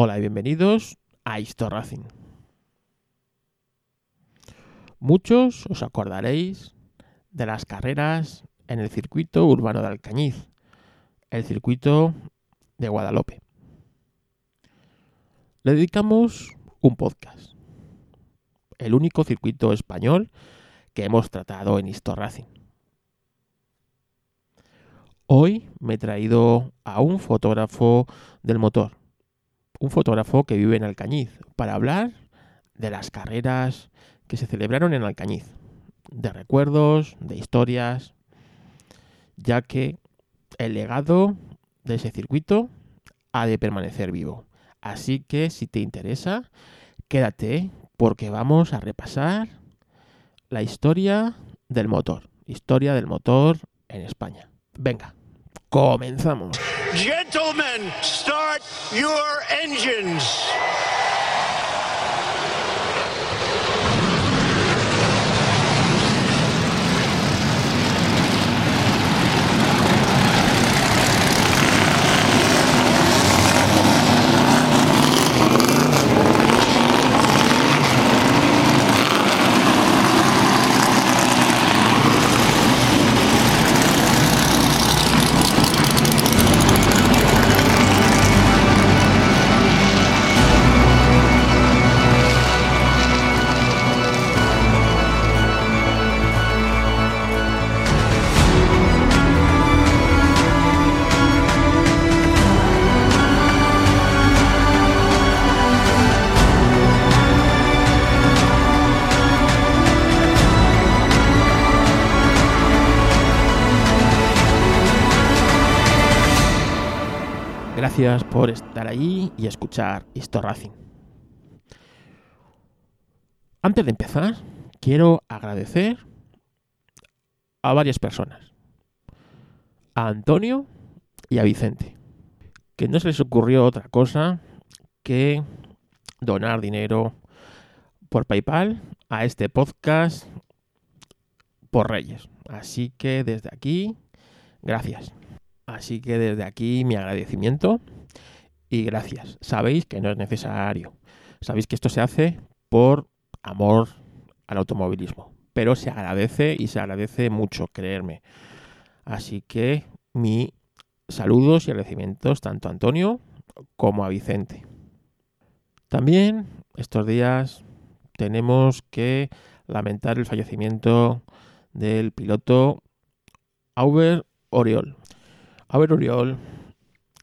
Hola y bienvenidos a Histo Racing. Muchos os acordaréis de las carreras en el circuito urbano de Alcañiz, el circuito de Guadalupe. Le dedicamos un podcast, el único circuito español que hemos tratado en Histo Racing. Hoy me he traído a un fotógrafo del motor, un fotógrafo que vive en Alcañiz, para hablar de las carreras que se celebraron en Alcañiz, de recuerdos, de historias, ya que el legado de ese circuito ha de permanecer vivo. Así que si te interesa, quédate porque vamos a repasar la historia del motor, historia del motor en España. Venga, comenzamos. Gentlemen, start your engines. Gracias por estar allí y escuchar Histo Racing. Antes de empezar, quiero agradecer a varias personas. A Antonio y a Vicente. Que no se les ocurrió otra cosa que donar dinero por PayPal a este podcast por Reyes. Así que desde aquí, gracias. Así que desde aquí mi agradecimiento y gracias. Sabéis que no es necesario. Sabéis que esto se hace por amor al automovilismo. Pero se agradece y se agradece mucho, creerme. Así que mi saludos y agradecimientos tanto a Antonio como a Vicente. También estos días tenemos que lamentar el fallecimiento del piloto Auber Oriol. Auber Oriol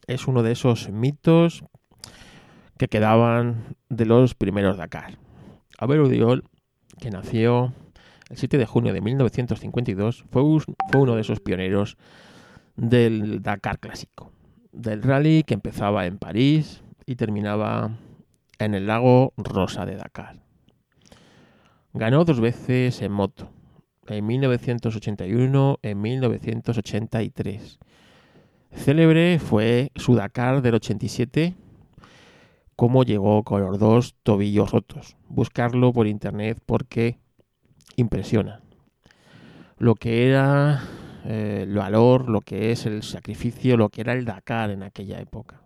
es uno de esos mitos que quedaban de los primeros Dakar. Auber Oriol, que nació el 7 de junio de 1952, fue, fue uno de esos pioneros del Dakar clásico, del rally que empezaba en París y terminaba en el lago Rosa de Dakar. Ganó dos veces en moto, en 1981 y en 1983 Célebre fue su Dakar del 87, cómo llegó con los dos tobillos rotos. Buscarlo por internet porque impresiona. Lo que era eh, el valor, lo que es el sacrificio, lo que era el Dakar en aquella época.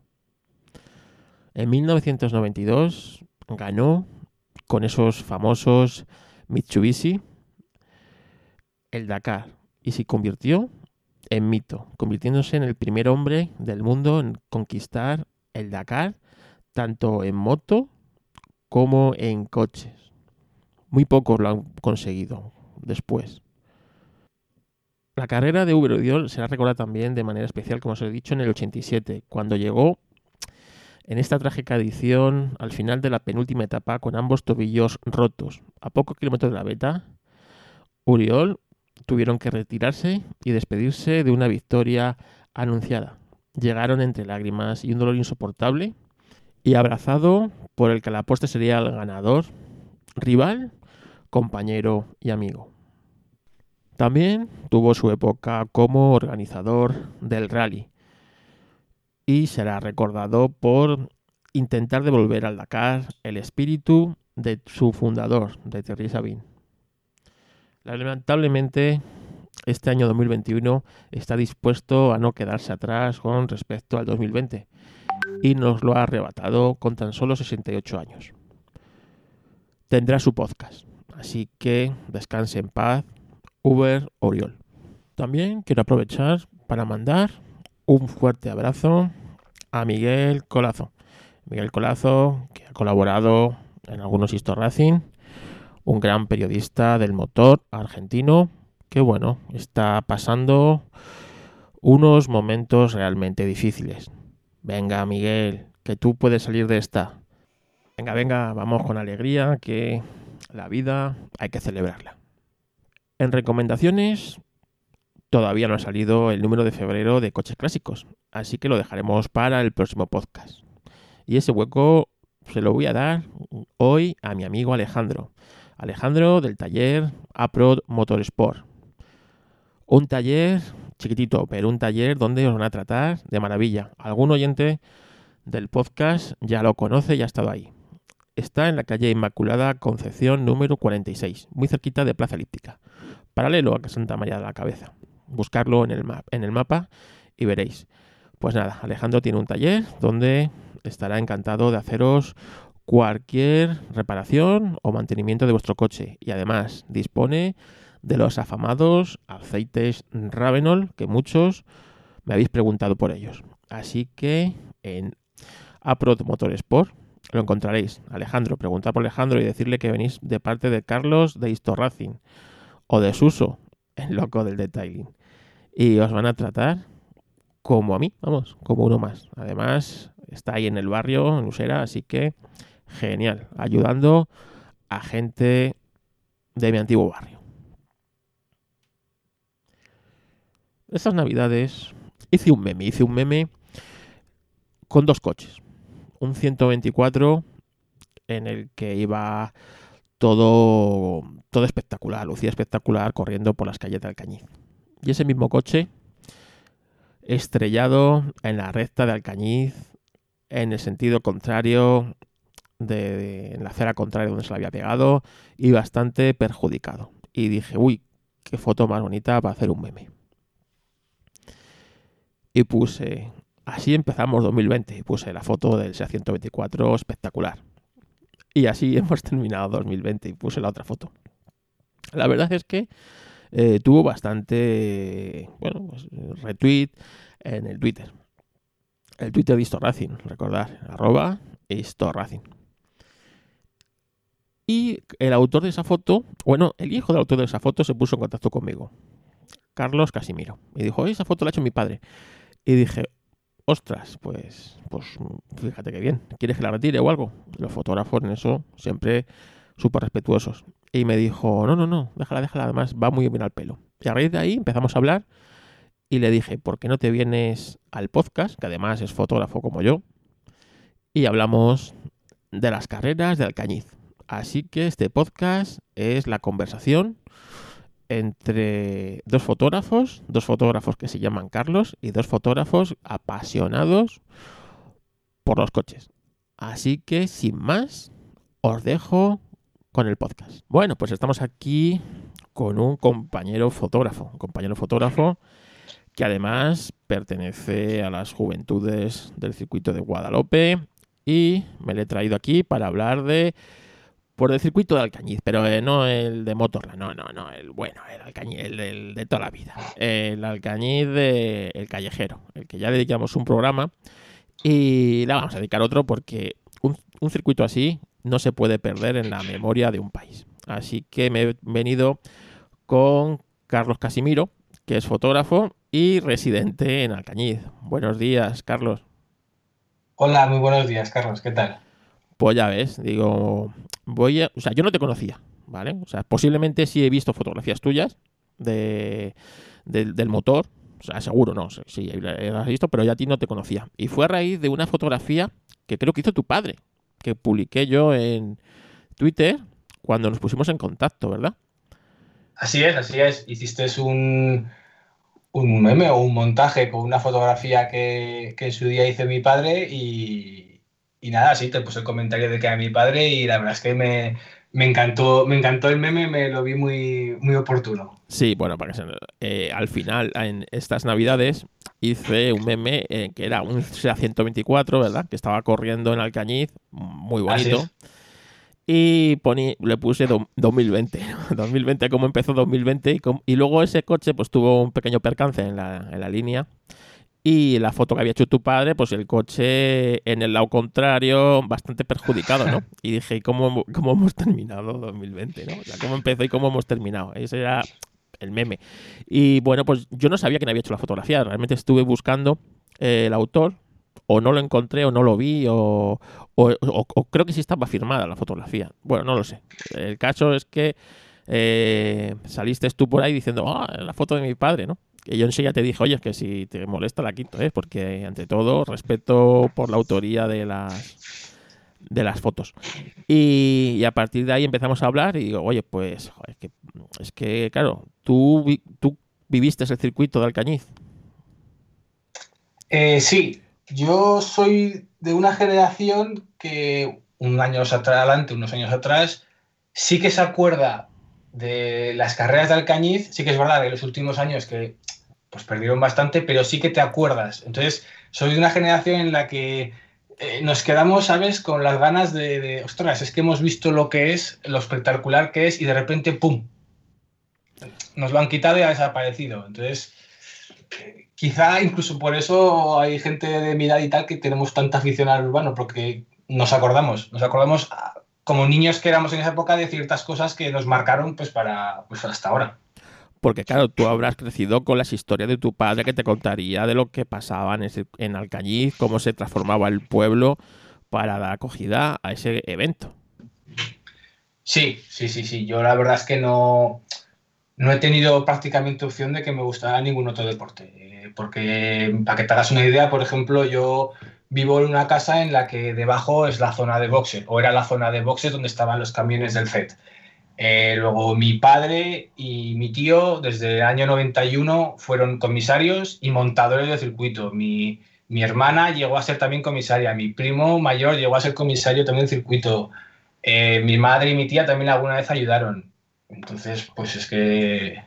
En 1992 ganó con esos famosos Mitsubishi el Dakar y se convirtió en mito, convirtiéndose en el primer hombre del mundo en conquistar el Dakar, tanto en moto como en coches. Muy pocos lo han conseguido después. La carrera de Uber Odiol será recordada también de manera especial, como os he dicho, en el 87, cuando llegó en esta trágica edición al final de la penúltima etapa con ambos tobillos rotos. A pocos kilómetros de la beta, Uriol tuvieron que retirarse y despedirse de una victoria anunciada. Llegaron entre lágrimas y un dolor insoportable y abrazado por el que la apuesta sería el ganador, rival, compañero y amigo. También tuvo su época como organizador del rally y será recordado por intentar devolver al Dakar el espíritu de su fundador, de Thierry Sabine. Lamentablemente, este año 2021 está dispuesto a no quedarse atrás con respecto al 2020. y nos lo ha arrebatado con tan solo 68 años. Tendrá su podcast, así que descanse en paz, Uber Oriol. También quiero aprovechar para mandar un fuerte abrazo a Miguel Colazo. Miguel Colazo, que ha colaborado en algunos Histo Racing, un gran periodista del motor argentino, que bueno, está pasando unos momentos realmente difíciles. Venga, Miguel, que tú puedes salir de esta. Venga, venga, vamos con alegría, que la vida hay que celebrarla. En recomendaciones, todavía no ha salido el número de febrero de coches clásicos, así que lo dejaremos para el próximo podcast. Y ese hueco se lo voy a dar hoy a mi amigo Alejandro. Alejandro del taller Aprod Motorsport. Un taller chiquitito, pero un taller donde os van a tratar de maravilla. Algún oyente del podcast ya lo conoce y ha estado ahí. Está en la calle Inmaculada Concepción número 46, muy cerquita de Plaza Elíptica, paralelo a Santa María de la Cabeza buscarlo en el, en el mapa y veréis. Pues nada, Alejandro tiene un taller donde estará encantado de haceros cualquier reparación o mantenimiento de vuestro coche y además dispone de los afamados aceites Ravenol que muchos me habéis preguntado por ellos. Así que en Aprod Motorsport lo encontraréis. Alejandro, preguntad por Alejandro y decirle que venís de parte de Carlos de Racing o de Suso, el loco del detailing y os van a tratar como a mí, vamos, como uno más. Además, está ahí en el barrio, en Usera, así que genial, ayudando a gente de mi antiguo barrio. Estas navidades hice un meme, hice un meme con dos coches. Un 124 en el que iba todo, todo espectacular, lucía espectacular corriendo por las calles de Alcañiz y ese mismo coche estrellado en la recta de Alcañiz en el sentido contrario de, en la acera contraria donde se le había pegado y bastante perjudicado. Y dije, uy, qué foto más bonita para hacer un meme. Y puse, así empezamos 2020, y puse la foto del SEA 124 espectacular. Y así hemos terminado 2020 y puse la otra foto. La verdad es que eh, tuvo bastante, bueno, pues, retweet en el Twitter. El Twitter de Racing, recordar, arroba Racing. Y el autor de esa foto, bueno, el hijo del autor de esa foto se puso en contacto conmigo, Carlos Casimiro, y dijo, esa foto la ha hecho mi padre. Y dije, ostras, pues, pues fíjate que bien, ¿quieres que la retire o algo? Los fotógrafos en eso siempre súper respetuosos. Y me dijo, no, no, no, déjala, déjala, además va muy bien al pelo. Y a raíz de ahí empezamos a hablar y le dije, ¿por qué no te vienes al podcast, que además es fotógrafo como yo? Y hablamos de las carreras de Alcañiz. Así que este podcast es la conversación entre dos fotógrafos, dos fotógrafos que se llaman Carlos y dos fotógrafos apasionados por los coches. Así que sin más, os dejo con el podcast. Bueno, pues estamos aquí con un compañero fotógrafo, un compañero fotógrafo que además pertenece a las juventudes del circuito de Guadalupe y me le he traído aquí para hablar de por el circuito de Alcañiz, pero eh, no el de Motorla, no, no, no, el bueno, el Alcañiz, el, de toda la vida, el Alcañiz de el callejero, el que ya dedicamos un programa y le vamos a dedicar otro porque un circuito así no se puede perder en la memoria de un país. Así que me he venido con Carlos Casimiro, que es fotógrafo y residente en Alcañiz. Buenos días, Carlos. Hola, muy buenos días, Carlos. ¿Qué tal? Pues ya ves, digo, voy a, o sea, yo no te conocía, ¿vale? O sea, posiblemente sí he visto fotografías tuyas de, del motor, o sea, seguro no, sí, las he visto, pero ya a ti no te conocía. Y fue a raíz de una fotografía que creo que hizo tu padre, que publiqué yo en Twitter cuando nos pusimos en contacto, ¿verdad? Así es, así es. Hiciste un, un meme o un montaje con una fotografía que, en su día hice mi padre y, nada, sí, te puse el comentario de que era mi padre y la verdad es que me, me encantó, me encantó el meme, me lo vi muy, muy oportuno. Sí, bueno, para que se, eh, al final, en estas navidades, hice un meme eh, que era un SEA 124, ¿verdad? Que estaba corriendo en Alcañiz, muy bonito. Y poní, le puse 2020. 2020, como empezó 2020. Y, y, luego ese coche pues tuvo un pequeño percance en la, en la línea. Y la foto que había hecho tu padre, pues el coche en el lado contrario, bastante perjudicado, ¿no? Y dije, ¿cómo, cómo hemos terminado 2020, ¿no? O sea, ¿cómo empezó y cómo hemos terminado? Ese era el meme. Y bueno, pues yo no sabía quién había hecho la fotografía. Realmente estuve buscando eh, el autor, o no lo encontré, o no lo vi, o, o, creo que sí estaba firmada la fotografía. Bueno, no lo sé. El caso es que eh, saliste tú por ahí diciendo, ah, la foto de mi padre, ¿no? Que yo enseguida te dije, oye, que si te molesta la quito, ¿eh? porque ante todo respeto por la autoría de las de las fotos. Y, a partir de ahí empezamos a hablar y digo, oye, pues es que claro, tú, tú viviste el circuito de Alcañiz. Eh, sí, yo soy de una generación que un año adelante, unos años atrás, sí que se acuerda de las carreras de Alcañiz, sí que es verdad que los últimos años que pues perdieron bastante, pero sí que te acuerdas. Entonces, soy de una generación en la que eh, nos quedamos, ¿sabes?, con las ganas de, ostras, es que hemos visto lo que es, lo espectacular que es, y de repente, ¡pum! Nos lo han quitado y ha desaparecido. Entonces, quizá incluso por eso hay gente de mi edad y tal que tenemos tanta afición al urbano, porque nos acordamos, nos acordamos ah, como niños que éramos en esa época de ciertas cosas que nos marcaron pues para pues hasta ahora. Porque claro, tú habrás crecido con las historias de tu padre que te contaría de lo que pasaba en, en Alcañiz, cómo se transformaba el pueblo para dar acogida a ese evento. Sí, sí, sí, sí. Yo la verdad es que no, no he tenido prácticamente opción de que me gustara ningún otro deporte. Eh, porque, para que te hagas una idea, por ejemplo, yo vivo en una casa en la que debajo es la zona de boxe, o era la zona de boxe donde estaban los camiones del FED. Eh, luego mi padre y mi tío desde el año 91 fueron comisarios y montadores de circuito. Mi, hermana llegó a ser también comisaria, mi primo mayor llegó a ser comisario también del circuito. Eh, mi madre y mi tía también alguna vez ayudaron. Entonces, pues es que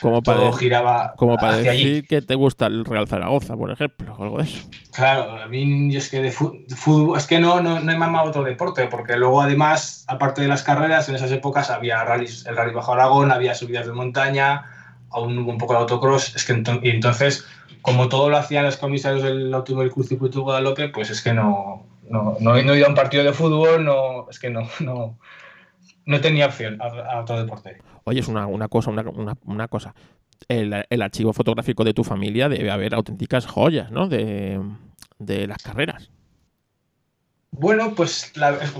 como para, todo giraba como para decir que te gusta el Real Zaragoza, por ejemplo, o algo de eso. Claro, a mí es que de fútbol, es que no, no, no he mamado otro deporte, porque luego además, aparte de las carreras, en esas épocas había rallies, el rally bajo Aragón, había subidas de montaña, aún un poco de autocross, es que y entonces, como todo lo hacían los comisarios del Automóvil Cruz Circuito de Guadalupe, pues es que no, no, no, he ido a un partido de fútbol, no, es que no, no, no tenía opción a otro deporte. Oye, es una, cosa, una, cosa. El, archivo fotográfico de tu familia debe haber auténticas joyas, ¿no? De, las carreras. Bueno, pues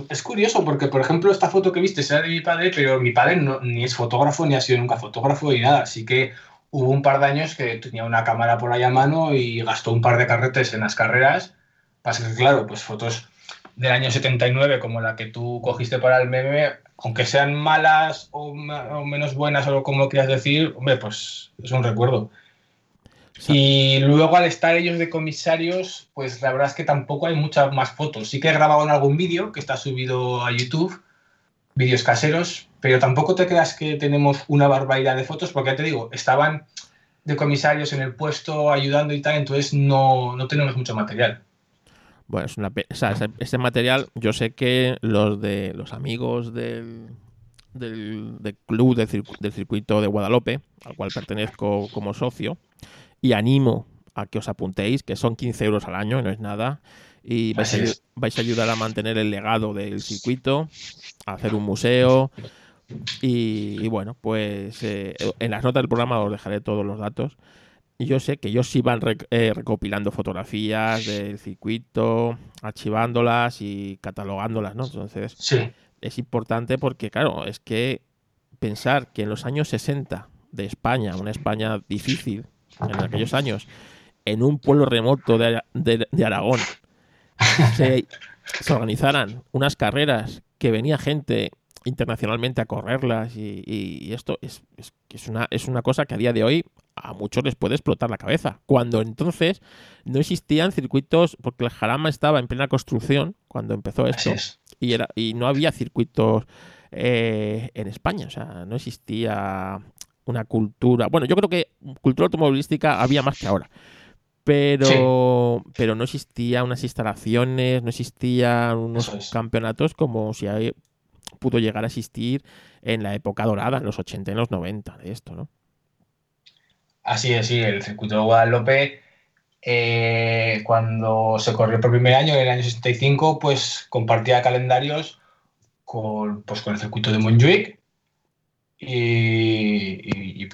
es, curioso porque, por ejemplo, esta foto que viste era de mi padre, pero mi padre no, ni es fotógrafo ni ha sido nunca fotógrafo ni nada. Así que hubo un par de años que tenía una cámara por ahí a mano y gastó un par de carretes en las carreras. Pasa que, claro, pues fotos del año 79 como la que tú cogiste para el meme, aunque sean malas o, menos buenas o como quieras decir, hombre, pues es un recuerdo. Y luego al estar ellos de comisarios, pues la verdad es que tampoco hay muchas más fotos. Sí que he grabado en algún vídeo que está subido a YouTube, vídeos caseros, pero tampoco te creas que tenemos una barbaridad de fotos, porque ya te digo, estaban de comisarios en el puesto ayudando y tal, entonces no, no tenemos mucho material. Bueno, es una, o sea, ese, material, yo sé que los de los amigos del, del, club del, circuito de Guadalupe, al cual pertenezco como socio, y animo a que os apuntéis, que son 15 euros al año, no es nada, y vais, a, ayudar a mantener el legado del circuito, a hacer un museo. Y, bueno, pues eh, en las notas del programa os dejaré todos los datos yo sé que ellos iban eh, recopilando fotografías del circuito, archivándolas y catalogándolas, ¿no? Entonces, es importante porque, claro, es que pensar que en los años 60 de España, una España difícil en aquellos años, en un pueblo remoto de, Aragón, se, organizaran unas carreras que venía gente internacionalmente a correrlas y, esto es, es, una, es una cosa que a día de hoy a muchos les puede explotar la cabeza. Cuando entonces no existían circuitos, porque el Jarama estaba en plena construcción cuando empezó esto. y, era, y no había circuitos eh, en España, o sea, no existía una cultura. Bueno, yo creo que cultura automovilística había más que ahora. Pero, pero no existía unas instalaciones, no existían unos campeonatos como si hay, pudo llegar a existir en la época dorada, en los 80 y en los 90 de esto, ¿no? Así es, sí, el circuito de Guadalupe, eh, cuando se corrió por primer año, en el año 65, pues compartía calendarios con, pues, con el circuito de Montjuic, y,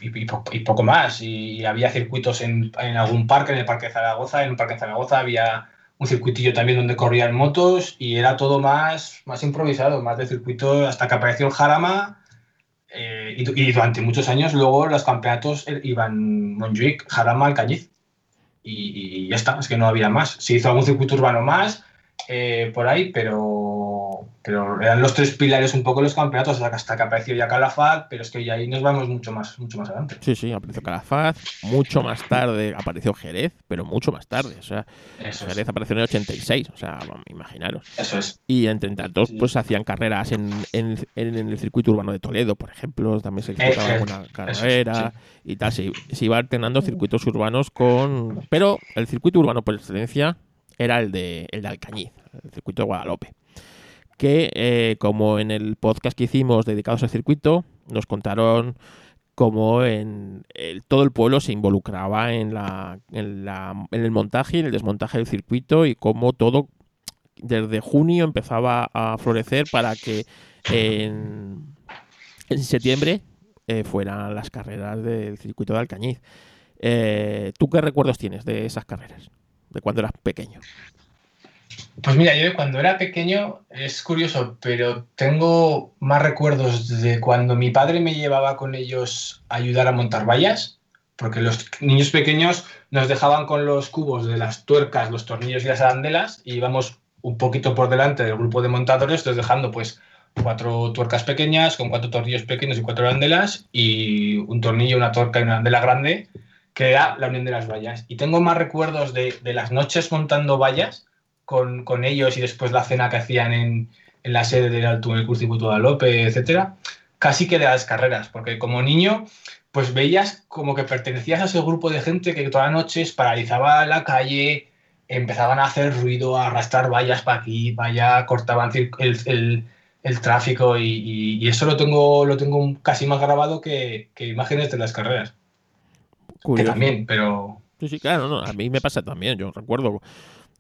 poco más. Y había circuitos en, algún parque, en el Parque de Zaragoza. En un Parque de Zaragoza había un circuitillo también donde corrían motos y era todo más, más improvisado, más de circuito hasta que apareció el Jarama. Eh, y, durante muchos años luego los campeonatos iban Montjuic, Jarama, Alcañiz. Y, y ya está, es que no había más. Se hizo algún circuito urbano más eh, por ahí, pero, pero eran los tres pilares un poco los campeonatos hasta que apareció ya Calafat, pero es que ya ahí nos vamos mucho más, mucho más adelante. Sí, sí, apareció Calafat, mucho más tarde apareció Jerez, pero mucho más tarde, o sea, Jerez apareció en el 86, o sea, imaginaros. Eso es. Y entre tantos, pues hacían carreras en, en, el circuito urbano de Toledo, por ejemplo, también se disputaba eh, una carrera y tal, se, se iba alternando circuitos urbanos con... Pero el circuito urbano por excelencia era el de, el de Alcañiz, el circuito de Guadalupe. Que, eh, como en el podcast que hicimos dedicados al circuito, nos contaron cómo en todo el pueblo se involucraba en, la, en, la, en el montaje y en el desmontaje del circuito y cómo todo desde junio empezaba a florecer para que en, en septiembre eh, fueran las carreras del circuito de Alcañiz. Eh, ¿Tú qué recuerdos tienes de esas carreras? de cuando eras pequeño? Pues mira, yo cuando era pequeño es curioso, pero tengo más recuerdos de cuando mi padre me llevaba con ellos a ayudar a montar vallas, porque los niños pequeños nos dejaban con los cubos de las tuercas, los tornillos y las arandelas y íbamos un poquito por delante del grupo de montadores, entonces dejando pues cuatro tuercas pequeñas con cuatro tornillos pequeños y cuatro arandelas y un tornillo, una tuerca y una arandela grande que era la Unión de las Vallas. Y tengo más recuerdos de, las noches montando vallas con, ellos y después la cena que hacían en, la sede del Alto el Curso de Guadalupe, etcétera, casi que de las carreras, porque como niño, pues veías como que pertenecías a ese grupo de gente que todas las noches paralizaba la calle, empezaban a hacer ruido, a arrastrar vallas para aquí, para allá, cortaban el, tráfico y, eso lo tengo, lo tengo casi más grabado que imágenes de las carreras. Que también, pero... Sí, sí, claro, no, a mí me pasa también. Yo recuerdo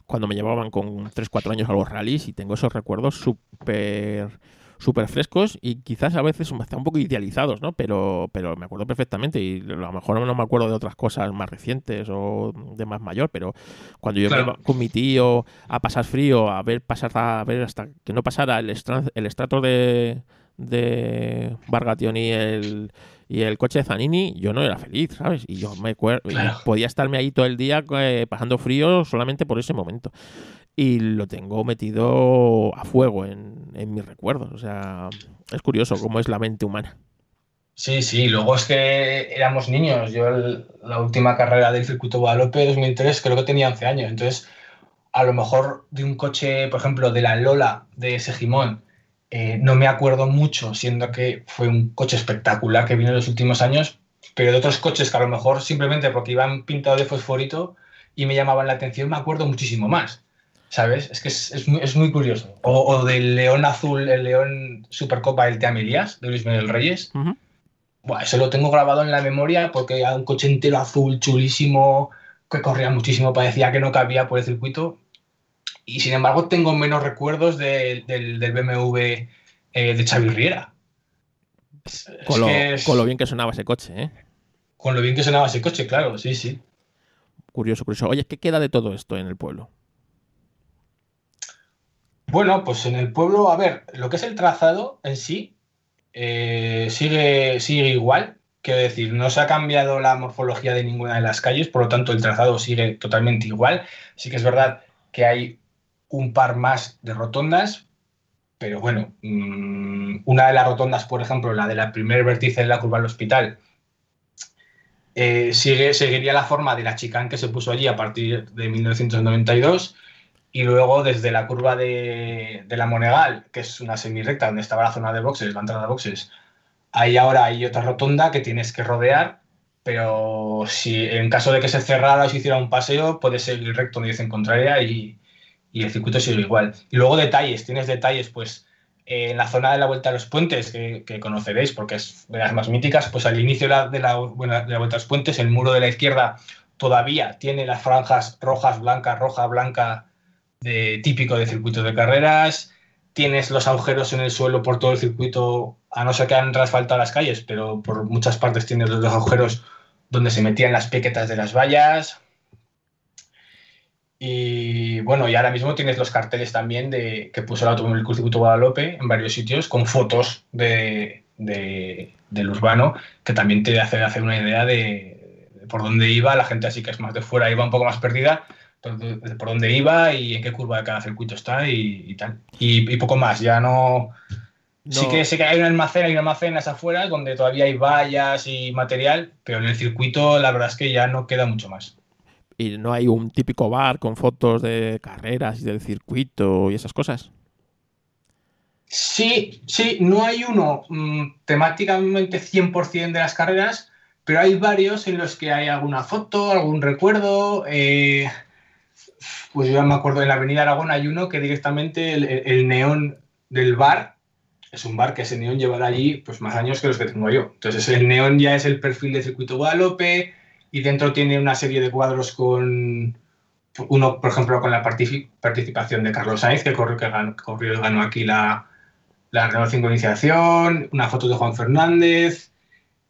cuando me llevaban con 3-4 años a los rallies y tengo esos recuerdos súper súper frescos y quizás a veces están un poco idealizados, ¿no? Pero, pero me acuerdo perfectamente y a lo mejor no me acuerdo de otras cosas más recientes o de más mayor, pero cuando yo iba con mi tío a pasar frío, a ver pasar a ver hasta que no pasara el, el estrato de, de Bargation y el y el coche de Zanini, yo no era feliz, ¿sabes? Y yo me podía estarme ahí todo el día eh, pasando frío solamente por ese momento. Y lo tengo metido a fuego en, en mis recuerdos. O sea, es curioso cómo es la mente humana. Sí, sí, luego es que éramos niños. Yo la última carrera del circuito Guadalupe 2003 creo que tenía 11 años. Entonces, a lo mejor de un coche, por ejemplo, de la Lola de Segimón, eh, no me acuerdo mucho, siendo que fue un coche espectacular que vino en los últimos años, pero de otros coches que a lo mejor simplemente porque iban pintados de fosforito y me llamaban la atención, me acuerdo muchísimo más. ¿Sabes? Es que es, muy, curioso. O, del León Azul, el León Supercopa del Teamilías, de Luis Miguel Reyes. eso lo tengo grabado en la memoria porque era un coche entero azul, chulísimo, que corría muchísimo, parecía que no cabía por el circuito y sin embargo tengo menos recuerdos del, BMW eh, de Xavi Riera. Con, lo, bien que sonaba ese coche, ¿eh? Con lo bien que sonaba ese coche, claro, sí, sí. Curioso, curioso. Oye, ¿qué queda de todo esto en el pueblo? Bueno, pues en el pueblo, a ver, lo que es el trazado en sí eh, sigue, sigue igual. Quiero decir, no se ha cambiado la morfología de ninguna de las calles, por lo tanto el trazado sigue totalmente igual. Sí que es verdad que hay un par más de rotondas, pero bueno, mm, una de las rotondas, por ejemplo, la de la primer vértice de la curva del hospital, eh, sigue, seguiría la forma de la chicán que se puso allí a partir de 1992 y luego desde la curva de, la Monegal, que es una semi-recta donde estaba la zona de boxes, la entrada de boxes, ahí ahora hay otra rotonda que tienes que rodear, pero si en caso de que se cerrara o se hiciera un paseo, puedes seguir recto en contraria y, y el circuito sigue igual. Y luego detalles, tienes detalles, pues en la zona de la Vuelta a los Puentes, que, conoceréis porque es de las más míticas, pues al inicio de la, de, la, Vuelta a los Puentes, el muro de la izquierda todavía tiene las franjas rojas, blancas, roja, blanca, de, típico de circuito de carreras. Tienes los agujeros en el suelo por todo el circuito, a no ser que han rasfaltado las calles, pero por muchas partes tienes los agujeros donde se metían las piquetas de las vallas. Y bueno, y ahora mismo tienes los carteles también de que puso el Automóvil Circuito Guadalupe en varios sitios con fotos de, del urbano que también te hace hacer una idea de, por dónde iba. La gente así que es más de fuera iba un poco más perdida por dónde iba y en qué curva de cada circuito está y, tal. Y, poco más, ya no... Sí que sé que hay un almacén, hay un almacén afuera donde todavía hay vallas y material, pero en el circuito la verdad es que ya no queda mucho más y no hay un típico bar con fotos de carreras y del circuito y esas cosas. Sí, sí, no hay uno mm, temáticamente 100% de las carreras, pero hay varios en los que hay alguna foto, algún recuerdo. Eh, pues yo ya me acuerdo, en la Avenida Aragón hay uno que directamente el, neón del bar, es un bar que ese neón llevará allí pues, más años que los que tengo yo. Entonces el neón ya es el perfil de Circuito Guadalupe, y dentro tiene una serie de cuadros con uno, por ejemplo, con la participación de Carlos Sainz, que corrió, que ganó, corrió, ganó aquí la, la renovación con iniciación, una foto de Juan Fernández.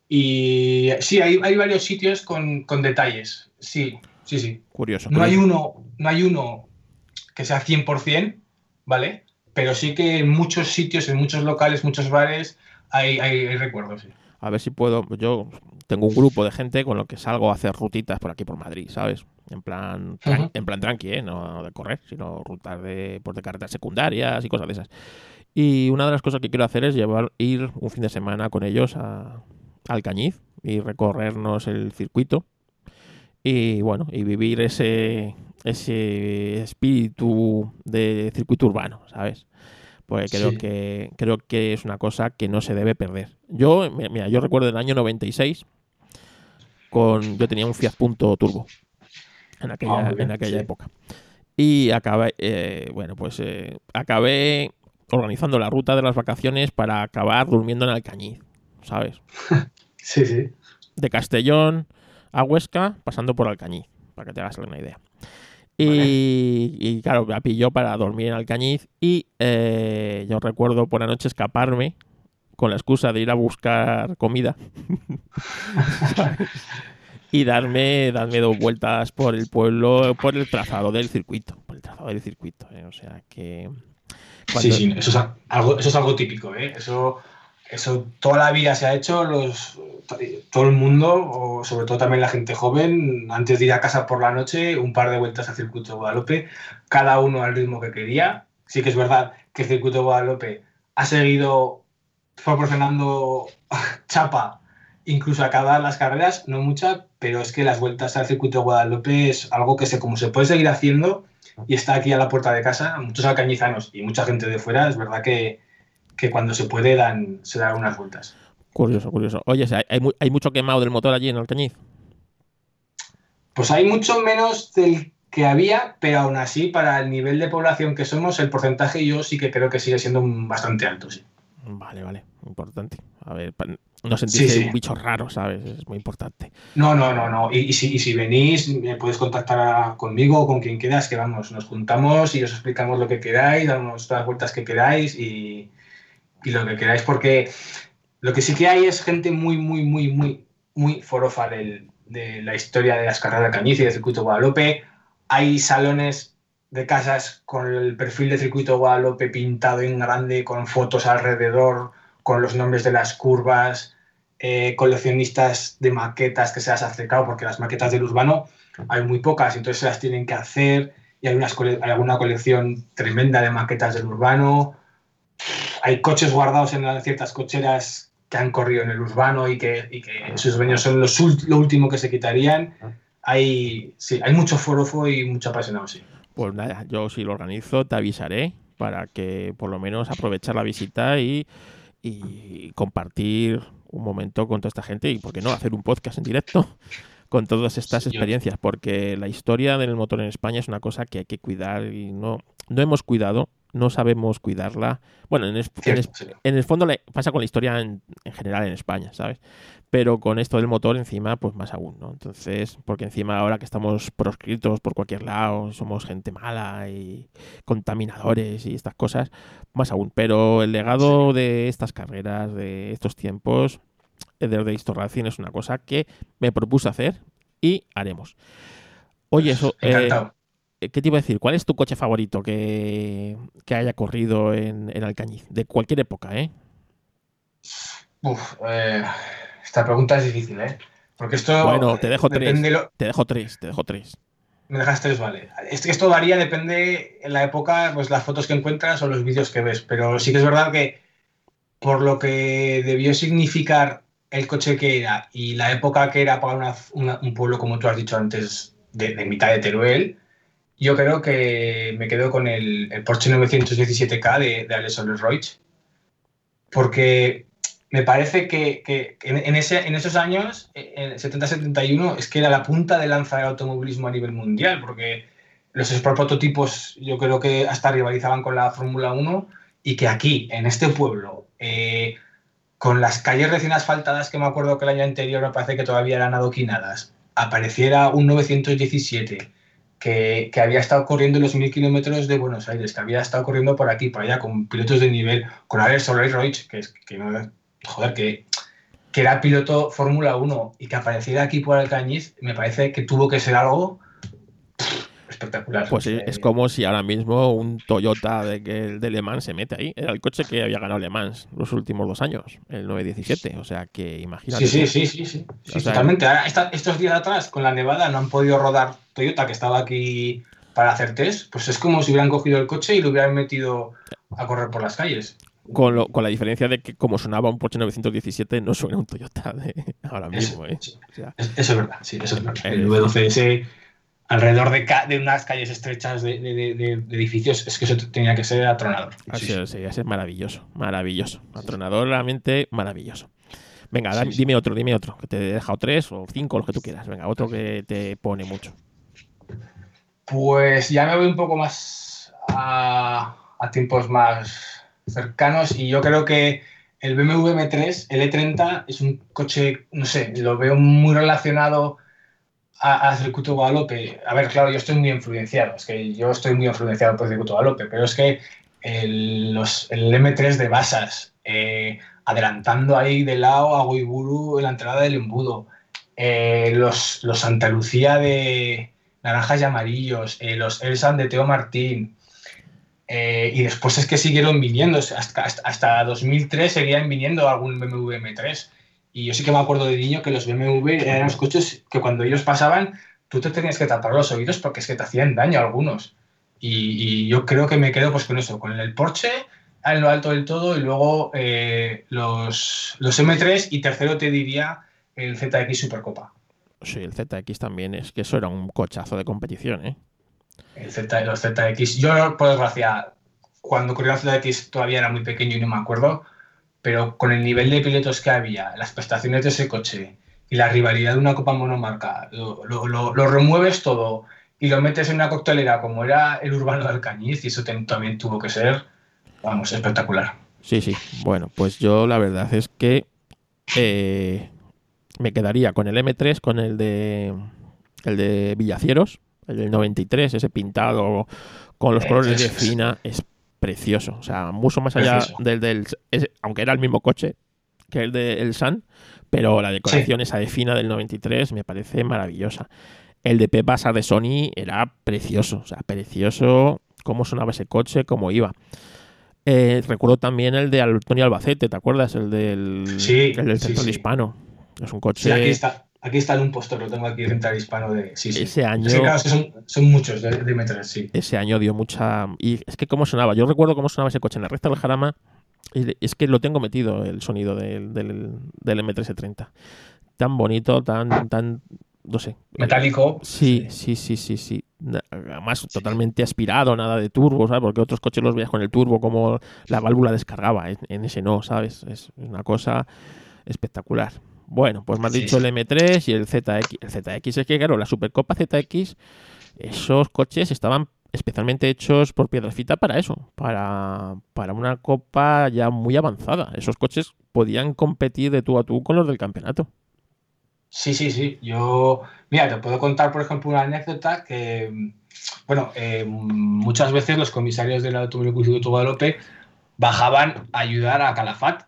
Y sí, hay, hay varios sitios con, con, detalles. Sí, sí, sí. Curioso. No hay uno, no hay uno que sea 100%, ¿vale? Pero sí que en muchos sitios, en muchos locales, muchos bares, hay, hay, hay recuerdos. Sí. A ver si puedo. Yo tengo un grupo de gente con lo que salgo a hacer rutitas por aquí por Madrid, ¿sabes? En plan, en plan tranqui, ¿eh? No de correr, sino rutas de, pues de carreteras secundarias y cosas de esas. Y una de las cosas que quiero hacer es llevar, ir un fin de semana con ellos a, al Cañiz y recorrernos el circuito. Y bueno, y vivir ese, ese espíritu de circuito urbano, ¿sabes? Pues creo, que, creo que es una cosa que no se debe perder. Yo, mira, yo recuerdo el año 96 con yo tenía un Fiat Punto Turbo en aquella, ah, en aquella época. Y acabé, eh, bueno, pues eh, acabé organizando la ruta de las vacaciones para acabar durmiendo en Alcañiz, ¿sabes? sí, sí. De Castellón a Huesca, pasando por Alcañiz, para que te hagas una idea. Y, y, claro, me pilló para dormir en Alcañiz y eh, yo recuerdo por la noche escaparme con la excusa de ir a buscar comida y darme, darme dos vueltas por el pueblo, por el trazado del circuito, por el trazado del circuito. ¿eh? O sea que... Sí, sí, eso es algo, eso es algo típico. ¿eh? Eso, eso toda la vida se ha hecho, los, todo el mundo, o sobre todo también la gente joven, antes de ir a casa por la noche, un par de vueltas al circuito de Guadalupe, cada uno al ritmo que quería. Sí que es verdad que el circuito de Guadalupe ha seguido proporcionando chapa incluso acabar las carreras, no mucha, pero es que las vueltas al circuito de Guadalupe es algo que se, como se puede seguir haciendo y está aquí a la puerta de casa, muchos alcañizanos y mucha gente de fuera, es verdad que, cuando se puede dan, se dan unas vueltas. Curioso, curioso. Oye, ¿hay, ¿hay mucho quemado del motor allí en Alcañiz? Pues hay mucho menos del que había, pero aún así, para el nivel de población que somos, el porcentaje yo sí que creo que sigue siendo bastante alto, sí. Vale, vale, importante. A ver, no sentirse un bicho raro, ¿sabes? Es muy importante. No, no, no, no. Y, si, si, venís, me puedes contactar conmigo o con quien quieras, que vamos, nos juntamos y os explicamos lo que queráis, damos todas las vueltas que queráis y, y lo que queráis, porque lo que sí que hay es gente muy, muy, muy, muy, muy forofa del, de la historia de las carreras de Cañiz y del circuito Guadalupe. Hay salones de casas con el perfil de circuito Guadalupe pintado en grande, con fotos alrededor, con los nombres de las curvas, eh, coleccionistas de maquetas que se las ha acercado, porque las maquetas del urbano hay muy pocas, entonces se las tienen que hacer, y hay, unas hay alguna colección tremenda de maquetas del urbano. Hay coches guardados en ciertas cocheras que han corrido en el urbano y que, y que sus dueños son los, lo último que se quitarían. Hay, sí, hay mucho forofo y mucho apasionado, sí. Pues nada, yo si lo organizo te avisaré para que por lo menos aprovechar la visita y, y compartir un momento con toda esta gente y, ¿por qué no?, hacer un podcast en directo con todas estas experiencias, porque la historia del motor en España es una cosa que hay que cuidar y no, no hemos cuidado, no sabemos cuidarla. Bueno, en, es- en es- en el fondo le pasa con la historia en, en general en España, ¿sabes? Pero con esto del motor encima, pues más aún, ¿no? Entonces, porque encima ahora que estamos proscritos por cualquier lado, somos gente mala y contaminadores y estas cosas, más aún. Pero el legado de estas carreras, de estos tiempos, eh, de Histo Racing es una cosa que me propuse hacer y haremos. Oye, eso, eh, Encantado. ¿qué te iba a decir? ¿Cuál es tu coche favorito que, que haya corrido en, en Alcañiz? De cualquier época, ¿eh? Uf, eh, esta pregunta es difícil, ¿eh? Porque esto. Bueno, te dejo tres. lo- Te dejo tres, te dejo tres. Me dejas tres, vale. Es que esto varía, depende en la época, pues las fotos que encuentras o los vídeos que ves. Pero sí que es verdad que por lo que debió significar el coche que era y la época que era para una- una- un pueblo, como tú has dicho antes, de, de mitad de Teruel, yo creo que me quedo con el, el Porsche 917K de, de Alex Roig. Porque me parece que, que en, ese, en esos años, en el 70-71, es que era la punta de lanza del automovilismo a nivel mundial, porque los prototipos yo creo que hasta rivalizaban con la Fórmula 1 y que aquí, en este pueblo, eh, con las calles recién asfaltadas, que me acuerdo que el año anterior me parece que todavía eran adoquinadas, apareciera un 917 que, que había estado corriendo los mil kilómetros de Buenos Aires, que había estado corriendo por aquí, por allá, con pilotos de nivel, con Alex Soler Roig, que, es, que no, joder, que, que era piloto Fórmula 1 y que apareciera aquí por Alcañiz, me parece que tuvo que ser algo espectacular. Pues es, es como si ahora mismo un Toyota de, de Le Mans se mete ahí. Era el coche que había ganado Le Mans los últimos dos años, el 917. O sea que imagínate. Sí, sí, sí, sí, sí, sí, O sea, totalmente. Ahora, esta- estos días atrás, con la nevada, no han podido rodar Toyota, que estaba aquí para hacer test. Pues es como si hubieran cogido el coche y lo hubieran metido a correr por las calles. Con, lo- con la diferencia de que como sonaba un Porsche 917, no suena un Toyota de ahora mismo. ¿eh? O sea, Eso es verdad, sí, eso es verdad. Eh, El V12S, alrededor de, unas calles estrechas de, edificios, es que eso tenía que ser atronador. así Sí, es, sí, es maravilloso, maravilloso. Atronador realmente maravilloso. Venga, Sí, dime otro, dime otro, que te he dejado tres o cinco, los que tú quieras. Venga, otro que te pone mucho. Pues ya me voy un poco más a, a tiempos más cercanos y yo creo que el BMW M3, el E30, es un coche, no sé, lo veo muy relacionado a- circuito Guadalupe. A ver, claro, yo estoy muy influenciado, es que yo estoy muy influenciado por circuito Guadalupe, pero es que el, el M3 de Basas, eh, adelantando ahí de lado a Guiburu en la entrada del embudo, eh, los, los Santa Lucía de, naranjas y amarillos, eh, los Elsan de Teo Martín, eh, y después es que siguieron viniendo, hasta, hasta, hasta 2003 seguían viniendo algún BMW M3. Y yo sí que me acuerdo de niño que los BMW eran los coches que cuando ellos pasaban, tú te tenías que tapar los oídos porque es que te hacían daño algunos. Y, y yo creo que me quedo pues con eso, con el Porsche en lo alto del todo y luego eh, los, los M3 y tercero te diría el ZX Supercopa. Sí, el ZX también es que eso era un cochazo de competición, ¿eh? El Z, los ZX. Yo, por desgracia, cuando corría el ZX todavía era muy pequeño y no me acuerdo, pero con el nivel de pilotos que había, las prestaciones de ese coche y la rivalidad de una copa monomarca, lo, lo, lo, remueves todo y lo metes en una coctelera como era el urbano de Alcañiz y eso también tuvo que ser, vamos, espectacular. Sí, sí. Bueno, pues yo la verdad es que eh, me quedaría con el M3, con el de el de Villacieros, el del 93, ese pintado con los colores de es. fina, es precioso. O sea, mucho más allá Precioso. del del ese- aunque era el mismo coche que el del Sun, pero la decoración esa de fina del 93 me parece maravillosa. El de Pepasa de Sony era precioso, o sea, precioso cómo sonaba ese coche, cómo iba. Eh, recuerdo también el de Antonio Albacete, ¿te acuerdas? El del, Sí, el del sí. Hispano. Es un Sí, coche. aquí está. Aquí está un postor, lo tengo aquí central hispano de. Sí, sí. Ese año- que, claro, son, son muchos de, de M3, sí. ese año dio mucha. Y es que cómo sonaba. Yo recuerdo cómo sonaba ese coche en la recta del Jarama. Es que lo tengo metido el sonido del, del, del M1330. Tan bonito, tan, tan. No sé. Metálico. Sí, sí, sí, sí, sí. además totalmente aspirado, nada de turbo, ¿sabes? Porque otros coches los veías con el turbo, como la válvula descargaba, en, ese no, ¿sabes? Es una cosa espectacular. Bueno, pues me has dicho el M3 y el ZX. El ZX es que, claro, la Supercopa ZX, esos coches estaban especialmente hechos por Piedrafita para eso, para, para una copa ya muy avanzada. Esos coches podían competir de tú a tú con los del campeonato. Sí, sí, sí. Yo, mira, te puedo contar, por ejemplo, una anécdota que, bueno, eh, muchas veces los comisarios del Automóvil Club de Guadalupe bajaban a ayudar a Calafat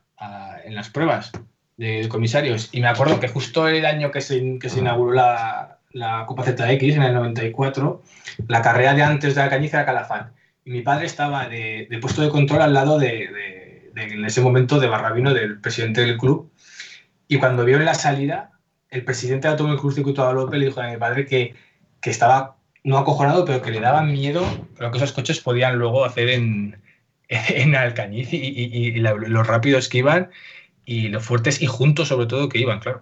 en las pruebas de comisarios. Y me acuerdo que justo el año que se, que se inauguró la, la Copa ZX, en el 94, la carrera de antes de Alcañiz era Calafat. Y mi padre estaba de, puesto de control al lado de, en ese momento, de Barrabino, del presidente del club. Y cuando vio en la salida, el presidente del Automóvil Club Circuito de López le dijo a mi padre que, que estaba no acojonado, pero que le daba miedo lo que esos coches podían luego hacer en, en Alcañiz y, y, los rápidos que iban y los fuertes y juntos sobre todo que iban, claro.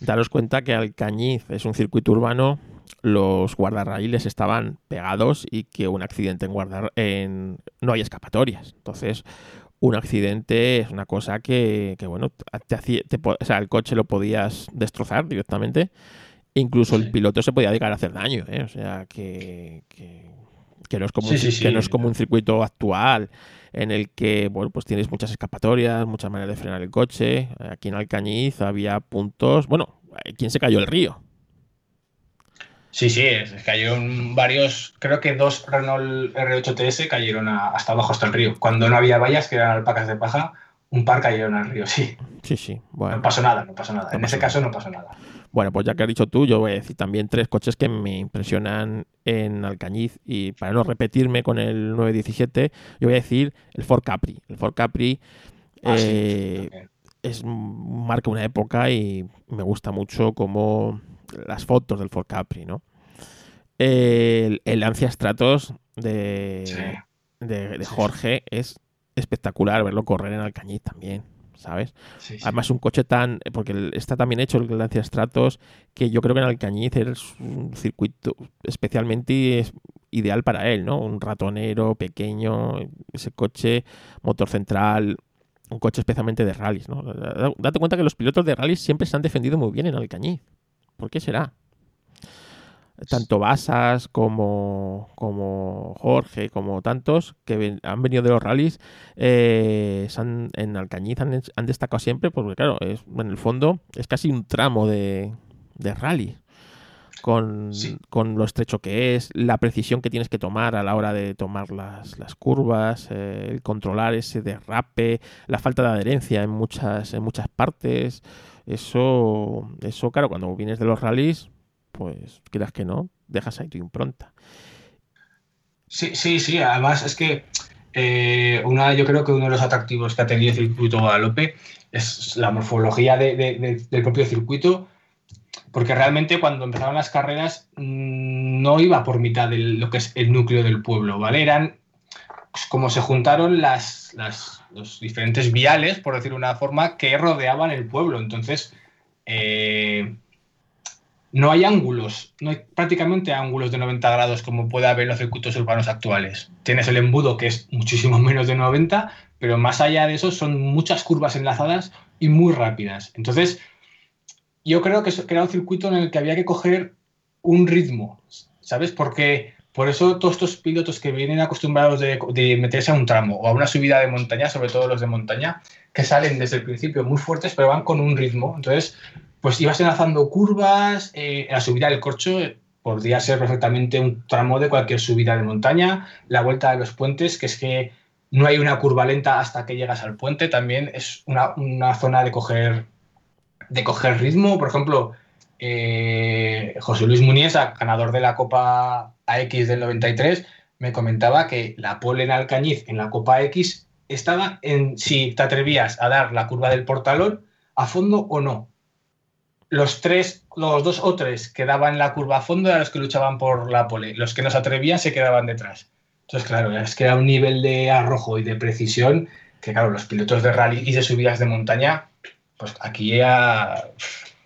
Daros cuenta que Alcañiz es un circuito urbano, los guardarraíles estaban pegados y que un accidente en guardar en no hay escapatorias. Entonces, un accidente es una cosa que, bueno, te o sea, el coche lo podías destrozar directamente. Incluso el piloto se podía llegar a hacer daño, ¿eh? o sea, que, que, no es como, un, que no es como un circuito actual en el que, bueno, pues tienes muchas escapatorias, muchas maneras de frenar el coche. Aquí en Alcañiz había puntos, bueno, ¿quién se cayó el río? Sí, sí, cayeron varios, creo que dos Renault R8 TS cayeron hasta abajo, hasta el río. Cuando no había vallas, que eran alpacas de paja, un par cayeron al río, sí. Sí, sí. Bueno. No pasó nada, no pasó nada. en ese caso no pasó nada. Bueno, pues ya que has dicho tú, yo voy a decir también tres coches que me impresionan en Alcañiz. Y para no repetirme con el 917, yo voy a decir el Ford Capri. El Ford Capri ah, eh, es marca una época y me gusta mucho como las fotos del Ford Capri, ¿no? El, el Lancia Stratos de, de, Jorge es espectacular verlo correr en Alcañiz también, ¿sabes? Además, un coche tan. Porque está también hecho el Lancia Stratos que yo creo que en Alcañiz es un circuito especialmente ideal para él, ¿no? Un ratonero pequeño, ese coche, motor central, un coche especialmente de rallies, ¿no? Date cuenta que los pilotos de rallies siempre se han defendido muy bien en Alcañiz. ¿Por qué será? Tanto Basas como, como Jorge, como tantos que han venido de los rallies, eh, en Alcañiz han, destacado siempre, porque claro, es, en el fondo es casi un tramo de, de rally. Con, lo estrecho que es, la precisión que tienes que tomar a la hora de tomar las, curvas, eh, el controlar ese derrape, la falta de adherencia en muchas, en muchas partes. Eso, eso, claro, cuando vienes de los rallies, pues quieras que no, dejas ahí tu impronta. Sí, sí, sí. Además es que eh, una, yo creo que uno de los atractivos que ha tenido el circuito Guadalupe es la morfología del propio circuito, porque realmente cuando empezaron las carreras mm, no iba por mitad de lo que es el núcleo del pueblo, ¿vale? Eran pues, como se juntaron las, los diferentes viales, por decir una forma, que rodeaban el pueblo. Entonces, eh, no hay ángulos, no hay prácticamente ángulos de 90 grados como puede haber en los circuitos urbanos actuales. Tienes el embudo que es muchísimo menos de 90, pero más allá de eso son muchas curvas enlazadas y muy rápidas. Entonces, yo creo que era un circuito en el que había que coger un ritmo, ¿sabes? Porque por eso todos estos pilotos que vienen acostumbrados de, meterse a un tramo o a una subida de montaña, sobre todo los de montaña, que salen desde el principio muy fuertes, pero van con un ritmo. Entonces, pues ibas enlazando curvas, eh, la subida del corcho podría ser perfectamente un tramo de cualquier subida de montaña, la vuelta de los puentes, que es que no hay una curva lenta hasta que llegas al puente, también es una, zona de coger, de coger ritmo. Por ejemplo, eh, José Luis Muniesa, ganador de la Copa AX del 93, me comentaba que la pole en Alcañiz en la Copa X estaba en si te atrevías a dar la curva del portalón a fondo o no. Los tres, los dos o tres que daban la curva a fondo eran los que luchaban por la pole. Los que no se atrevían se quedaban detrás. Entonces, claro, es que era un nivel de arrojo y de precisión que, claro, los pilotos de rally y de subidas de montaña, pues aquí ya,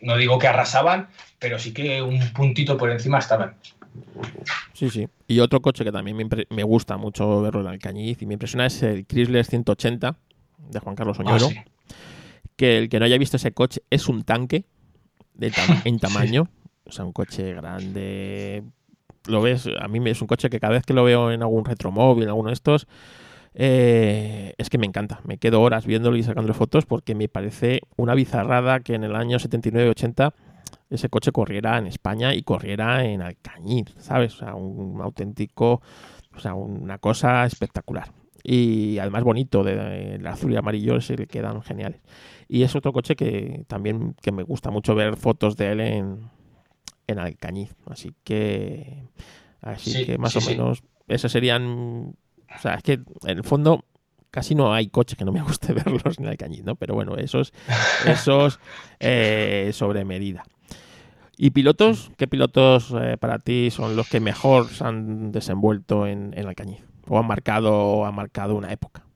no digo que arrasaban, pero sí que un puntito por encima estaban. Sí, sí. Y otro coche que también me, me gusta mucho verlo en Alcañiz y me impresiona es el Chrysler 180 de Juan Carlos Ah, Oñoro. sí. Que el que no haya visto ese coche es un tanque de tama- en tamaño. O sea, un coche grande. Lo ves, a mí me- es un coche que cada vez que lo veo en algún retromóvil, en alguno de estos, eh, es que me encanta. Me quedo horas viéndolo y sacándole fotos porque me parece una bizarrada que en el año 79-80 ese coche corriera en España y corriera en Alcañiz, ¿sabes? O sea, un auténtico, o sea, una cosa espectacular. Y además bonito, de, el azul y amarillo se le quedan geniales. Y es otro coche que también que me gusta mucho ver fotos de él en, en Alcañiz. Así que, así Sí, que más sí, o sí. menos, esos serían, o sea, es que en el fondo casi no hay coches que no me guste verlos en Alcañiz, ¿no? Pero bueno, esos, esos eh, sobre medida. ¿Y pilotos? ¿Qué pilotos eh, para ti son los que mejor se han desenvuelto en, en Alcañiz? ¿O han marcado, o han marcado una época?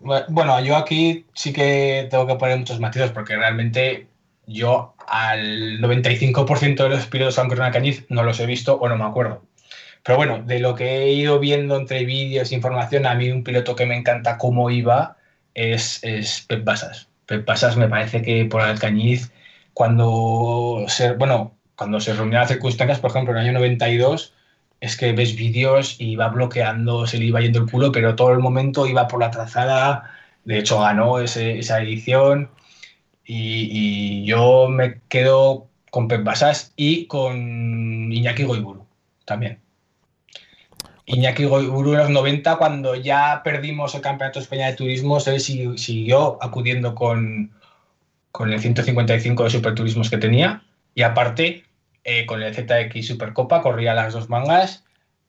Bueno, yo aquí sí que tengo que poner muchos matices porque realmente yo al 95% de los pilotos que han corrido en Alcañiz no los he visto o no me acuerdo. Pero bueno, de lo que he ido viendo entre vídeos e información, a mí un piloto que me encanta cómo iba es, es Pep Basas. Pep Basas me parece que por Alcañiz, cuando se, bueno, cuando se reunían las circunstancias, por ejemplo, en el año 92, es que ves vídeos y va bloqueando, se le iba yendo el culo, pero todo el momento iba por la trazada. De hecho, ganó ese- esa edición. Y, y yo me quedo con Pep Basas y con Iñaki Goiburu también. Iñaki Goiburu en los 90, cuando ya perdimos el Campeonato de España de Turismos, él si- siguió acudiendo con, con el 155 de Superturismos que tenía. Y aparte, eh, con el ZX Supercopa, corría las dos mangas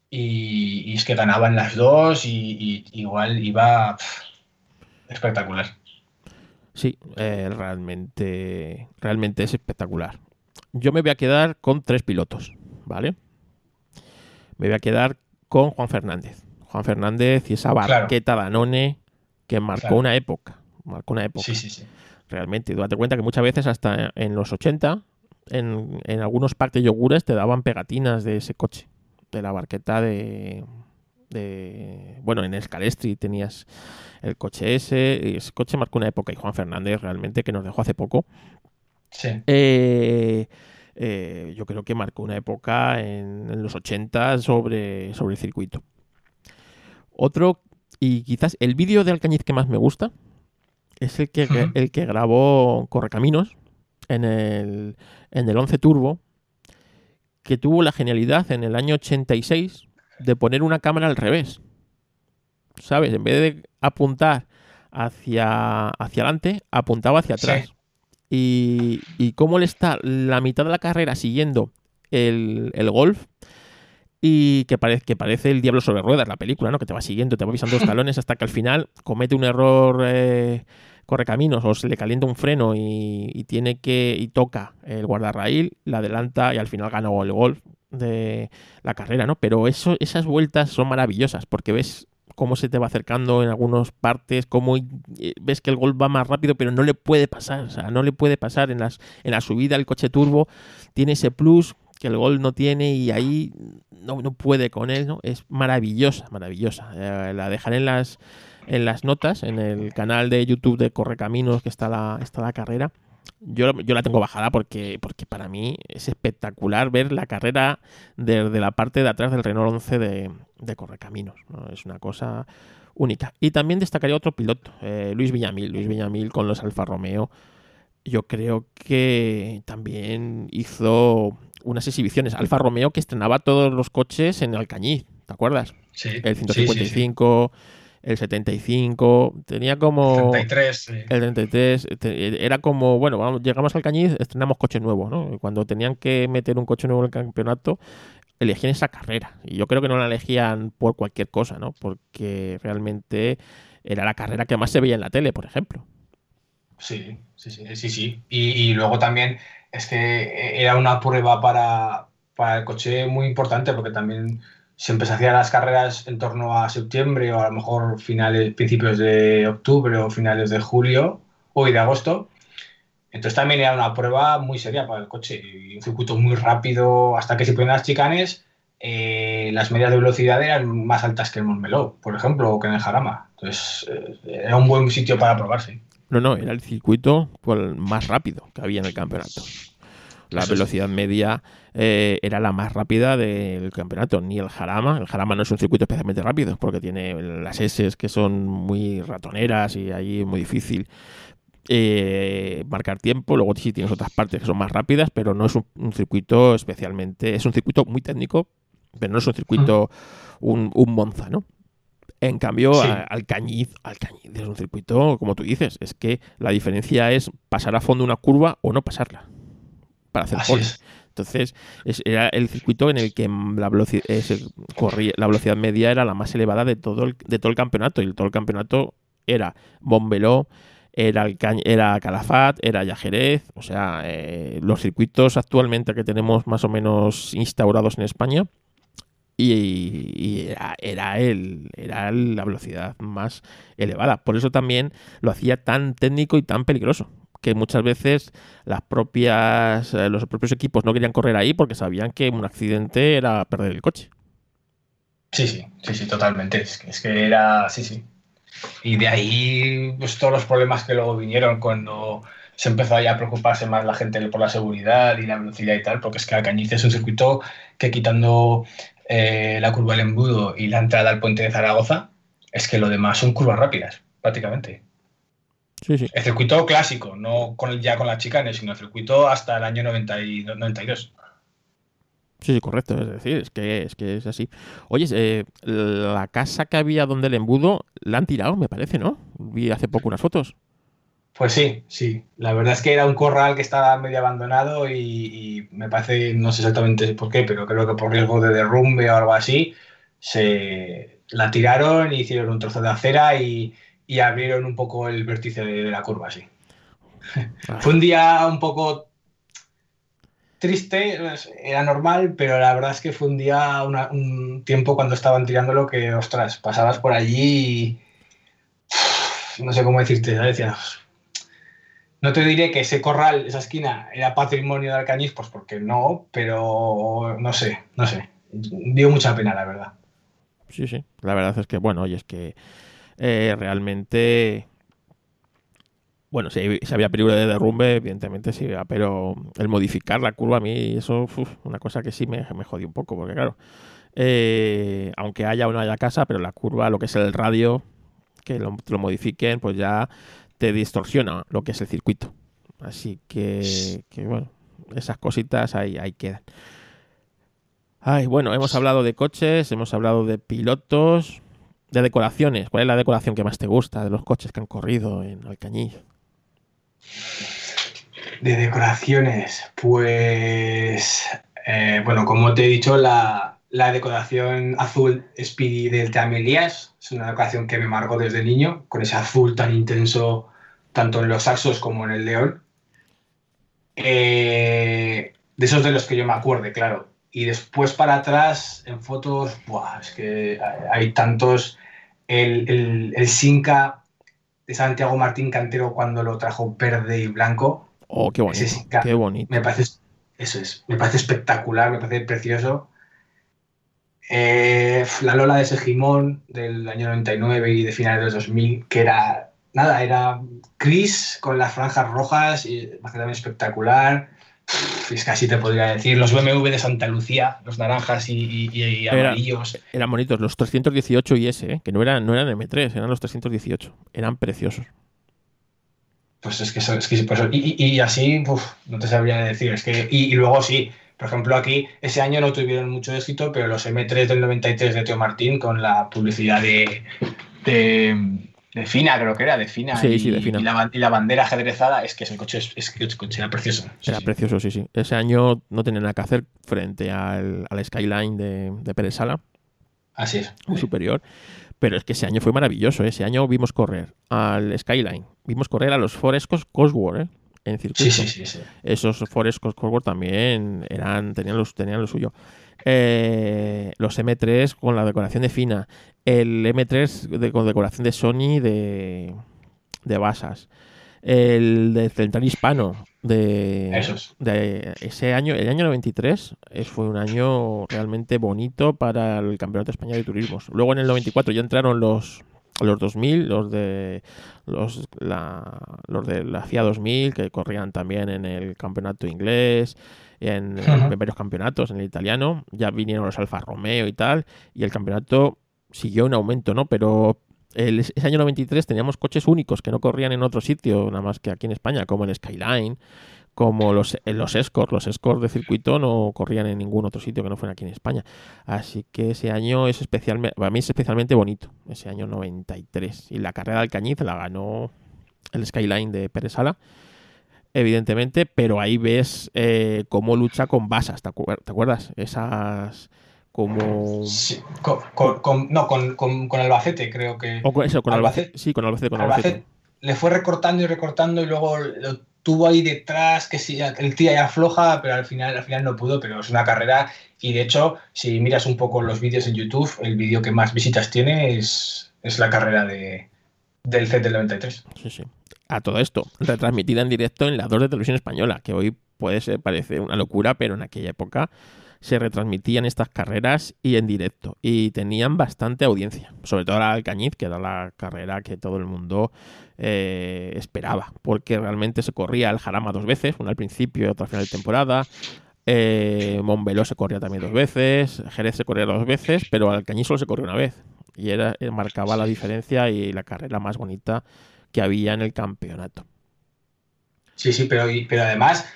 y, y es que ganaban las dos y, y igual iba pff, espectacular. Sí, eh, realmente, realmente es espectacular. Yo me voy a quedar con tres pilotos, ¿vale? Me voy a quedar con Juan Fernández. Juan Fernández y esa Claro. barqueta Danone que marcó Claro. una época. Marcó una época. Sí, sí, sí. Realmente. Date cuenta que muchas veces hasta en los 80, en, en algunos parques yogures te daban pegatinas de ese coche. De la barqueta de... de bueno, en Scalestri tenías el coche ese. Y ese coche marcó una época. Y Juan Fernández realmente, que nos dejó hace poco, Sí, eh, eh, yo creo que marcó una época en, en los 80 sobre, sobre el circuito. Otro, y quizás el vídeo de Alcañiz que más me gusta, es el que, el que grabó Correcaminos en el, en el 11 Turbo, que tuvo la genialidad en el año 86 de poner una cámara al revés. ¿Sabes? En vez de apuntar hacia, hacia adelante, apuntaba hacia Sí. atrás. Y, y cómo le está la mitad de la carrera siguiendo el, el golf y que parece, que parece el diablo sobre ruedas, la película, ¿no? Que te va siguiendo, te va pisando los talones hasta que al final comete un error eh, correcaminos o se le calienta un freno y, tiene que y toca el guardarraíl, la adelanta y al final ganó el golf de la carrera, ¿no? Pero eso, esas vueltas son maravillosas porque ves cómo se te va acercando en algunas partes, cómo eh, ves que el golf va más rápido, pero no le puede pasar, o sea, no le puede pasar en las en la subida el coche turbo tiene ese plus que el gol no tiene y ahí no, no puede con él, ¿no? Es maravillosa, maravillosa. Eh, la dejaré en las en las notas, en el canal de YouTube de Correcaminos que está la, está la carrera. Yo, yo la tengo bajada porque, porque para mí es espectacular ver la carrera desde la parte de atrás del Renault 11 de, de Correcaminos. ¿no? Es una cosa única. Y también destacaría otro piloto, eh, Luis Villamil. Luis Villamil con los Alfa Romeo. Yo creo que también hizo unas exhibiciones. Alfa Romeo que estrenaba todos los coches en Alcañiz, ¿te acuerdas? sí. El Sí, sí, sí. 155, el 75, tenía como... 33, sí. El 33 te- era como, bueno, vamos, llegamos al Cañiz, estrenamos coche nuevo, ¿no? Y Cuando tenían que meter un coche nuevo en el campeonato, elegían esa carrera. Y yo creo que no la elegían por cualquier cosa, ¿no? Porque realmente era la carrera que más se veía en la tele, por ejemplo. Sí, sí, sí, sí, sí. Y, y luego también es que era una prueba para, para el coche muy importante porque también se hacían las carreras en torno a septiembre o a lo mejor finales, principios de octubre o finales de julio o de agosto. Entonces también era una prueba muy seria para el coche. Un circuito muy rápido hasta que se ponen las chicanes. eh, las medias de velocidad eran más altas que el Montmeló, por ejemplo, o que en el Jarama. Entonces eh, era un buen sitio para probarse. No, no, era el circuito pues, más rápido que había en el campeonato. La Eso sí. velocidad media eh, era la más rápida del campeonato, ni el Jarama. El Jarama no es un circuito especialmente rápido porque tiene las S que son muy ratoneras y ahí es muy difícil eh, marcar tiempo. Luego sí tienes otras partes que son más rápidas, pero no es un, un circuito especialmente. Es un circuito muy técnico, pero no es un circuito, un, un Monza, ¿no? En cambio, Sí. a- Alcañiz, Alcañiz es un circuito, como tú dices, es que la diferencia es pasar a fondo una curva o no pasarla para hacer Así pole. es. Entonces, es- era el circuito en el que la, veloci- se corría- la velocidad media era la más elevada de todo el, de todo el campeonato. Y todo el campeonato era Montmeló, era, Alca- era Calafat, era Yajerez. O sea, eh, los circuitos actualmente que tenemos más o menos instaurados en España. Y, y era, era, el, era la velocidad más elevada. Por eso también lo hacía tan técnico y tan peligroso que muchas veces las propias eh, los propios equipos no querían correr ahí porque sabían que un accidente era perder el coche. Sí, sí, sí, sí, totalmente. Es que, era, sí, sí. Y de ahí, pues todos los problemas que luego vinieron cuando se empezó ya a preocuparse más la gente por la seguridad y la velocidad y tal, porque es que Alcañiz es un circuito que quitando eh, la curva del embudo y la entrada al puente de Zaragoza, es que lo demás son curvas rápidas, prácticamente. Sí, sí. El circuito clásico, no con el, ya con las chicanes, sino el circuito hasta el año 90 y 92. Sí, sí, correcto. Es decir, es que es, que es así. Oye, eh, la casa que había donde el embudo la han tirado, me parece, ¿no? Vi hace poco unas fotos. Pues sí, sí. La verdad es que era un corral que estaba medio abandonado y, y me parece, no sé exactamente por qué, pero creo que por riesgo de derrumbe o algo así, se la tiraron y hicieron un trozo de acera y, y abrieron un poco el vértice de, de la curva, sí. Ah, Fue un día un poco triste, era normal, pero la verdad es que fue un día, una- un tiempo cuando estaban tirándolo que, ostras, pasabas por allí y no sé cómo decirte. Decías, no te diré que ese corral, esa esquina, era patrimonio de Alcañiz, pues porque no, pero no sé, no sé. Dio mucha pena, la verdad. Sí, sí. La verdad es que, bueno, oye, es que eh, realmente. Bueno, si, había peligro de derrumbe, evidentemente sí, pero el modificar la curva a mí, eso es una cosa que sí me, me jodió un poco, porque claro, eh, aunque haya o no haya casa, pero la curva, lo que es el radio, que lo, lo modifiquen, pues ya te distorsiona lo que es el circuito. Así que, que, bueno, esas cositas ahí, ahí quedan. Ay, bueno, hemos hablado de coches, hemos hablado de pilotos, de decoraciones. ¿Cuál es la decoración que más te gusta de los coches que han corrido en Alcañiz? De decoraciones, pues, eh, bueno, como te he dicho, la, la decoración azul Speedy del Tamelías es una decoración que me marcó desde niño, con ese azul tan intenso, tanto en los saxos como en el león. Eh, de esos de los que yo me acuerde, claro. Y después para atrás, en fotos, buah, es que hay, tantos. El, el, el Sinca de Santiago Martín Cantero cuando lo trajo verde y blanco, Oh, qué bonito, qué bonito. me parece, eso es, me parece espectacular, me parece precioso. Eh, la Lola de Segimón del año 99 y de finales de los 2000, que era, nada, era gris con las franjas rojas, y también espectacular. Es así te podría decir, los BMW de Santa Lucía, los naranjas y, y- y Era- amarillos. Eran bonitos, los 318 IS, ¿eh? que no eran, no eran M3, eran los 318. Eran preciosos. Pues es que, eso- es que pues, y, y- y así, uf, no te sabría decir. Es que, y, y luego sí, por ejemplo, aquí ese año no tuvieron mucho éxito, pero los M3 del 93 de Teo Martín con la publicidad de, de, de Fina, creo que era, de Fina, Sí, y, sí, de Fina. y la, ban- y la bandera ajedrezada, es que ese coche, es, es que el coche era precioso. Sí, Era precioso, sí, sí. Ese año no tenía nada que hacer frente al, al Skyline de, de Pérez Sala, Así es. muy superior. Pero es que ese año fue maravilloso. ¿eh? Ese año vimos correr al Skyline, vimos correr a los Forescos Cosworth ¿eh? en circuito. Sí, sí, sí. Esos Forescos Cosworth también eran, tenían, los, tenían lo suyo. Eh, los M3 con la decoración de Fina. El M3 de- con decoración de Sony de, de Basas. El de Central Hispano, de, Esos. de ese año, el año 93, es- fue un año realmente bonito para el Campeonato de España de Turismos. Luego en el 94 ya entraron los los 2000, los de los, la, los de la FIA 2000 que corrían también en el campeonato inglés, en, en Ujú. varios campeonatos, en el italiano, ya vinieron los Alfa Romeo y tal, y el campeonato siguió en aumento, ¿no? Pero el- ese año 93 teníamos coches únicos que no corrían en otro sitio, nada más que aquí en España, como el Skyline, como los, eh, los Escort. Los Escort de circuito no corrían en ningún otro sitio que no fuera aquí en España. Así que ese año es especialmente, para mí es especialmente bonito, ese año 93. Y la carrera del Cañiz la ganó el Skyline de Pérez Sala, evidentemente, pero ahí ves eh, cómo lucha con basas, ¿te, acuer- te acuerdas? Esas como... Sí, con, con- con- no, con, Albacete creo que... O con eso, con Albacete- Albacete. Sí, con Albacete, con Albacete Albacete. le fue recortando y recortando y luego lo tuvo ahí detrás, que sí, el tira ya afloja, pero al final, al final no pudo, pero es una carrera y de hecho, si miras un poco los vídeos en YouTube, el vídeo que más visitas tiene es, es la carrera de, del Z del 93. Sí, sí. A todo esto, retransmitida en directo en la 2 de televisión española, que hoy puede ser, parece una locura, pero en aquella época se retransmitían estas carreras y en directo. Y tenían bastante audiencia. Sobre todo la Alcañiz, que era la carrera que todo el mundo eh, esperaba. Porque realmente se corría el Jarama dos veces, una al principio y otra al final de temporada. Eh, Montbeló se corría también dos veces, Jerez se corría dos veces, pero Alcañiz solo se corrió una vez. Y era, eh, marcaba la diferencia y la carrera más bonita que había en el campeonato. Sí, sí, pero, además,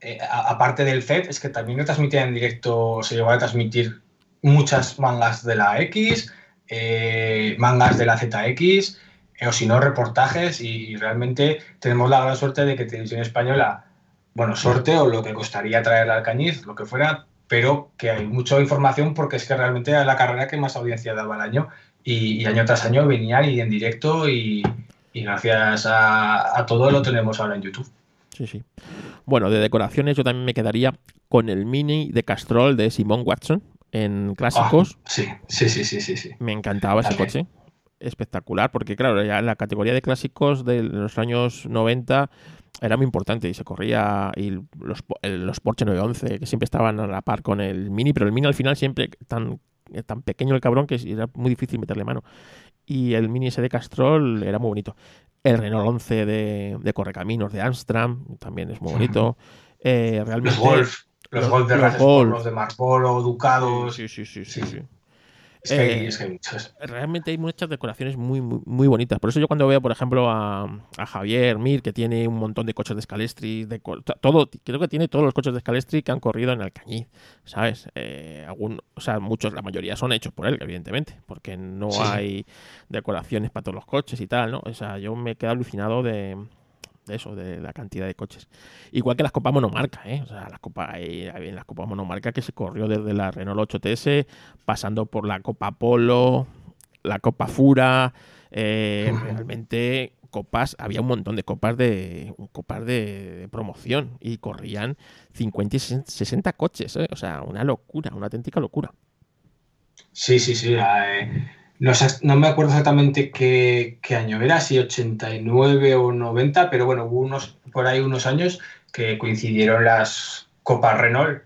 eh, aparte del FED, es que también lo transmitían en directo, se llegó a transmitir muchas mangas de la X, eh, mangas de la ZX, eh, o si no, reportajes, y, realmente tenemos la gran suerte de que Televisión Española, bueno, sorte o lo que costaría traer al Cañiz, lo que fuera, pero que hay mucha información porque es que realmente era la carrera que más audiencia daba al año, y, y año tras año venían y en directo, y, y gracias a, a todo lo tenemos ahora en YouTube. Sí, sí. Bueno, de decoraciones yo también me quedaría con el mini de Castrol de Simon Watson en clásicos. Ah, sí, sí, sí, sí, sí, sí. Me encantaba ese También. coche. Espectacular, porque claro, ya la categoría de clásicos de los años 90 era muy importante y se corría y los, el- los Porsche 911 que siempre estaban a la par con el Mini, pero el Mini al final siempre tan, tan pequeño el cabrón que era muy difícil meterle mano. Y el Mini ese de Castrol era muy bonito. El Renault 11 de, de Correcaminos de Amstram también es muy bonito. Eh, realmente, Los Golf, los, los- Golf de los los de Marlboro, Ducados. Sí, sí, sí, sí, Sí. sí. Es, que hay, Eh, es que hay muchos. realmente hay muchas decoraciones muy, muy, muy bonitas. Por eso yo cuando veo, por ejemplo, a, a Javier Mir, que tiene un montón de coches de Scalestri, de todo, creo que tiene todos los coches de Scalestri que han corrido en Alcañiz, ¿sabes? Eh, algún, o sea, muchos, la mayoría son hechos por él, evidentemente, porque no Sí. hay decoraciones para todos los coches y tal, ¿no? O sea, yo me quedo alucinado de, de eso, de la cantidad de coches. Igual que las copas monomarca, ¿eh? O sea, las copas, hay, hay las copas monomarca que se corrió desde la Renault 8TS, pasando por la Copa Polo, la Copa Fura, eh, realmente copas, había un montón de copas de copas de, de promoción y corrían 50 y 60 60 coches, ¿eh? o sea, una locura, una auténtica locura. Sí, sí, sí. eh, no, me acuerdo exactamente qué, qué año era, si 89 o 90, pero bueno, hubo unos, por ahí unos años que coincidieron las Copas Renault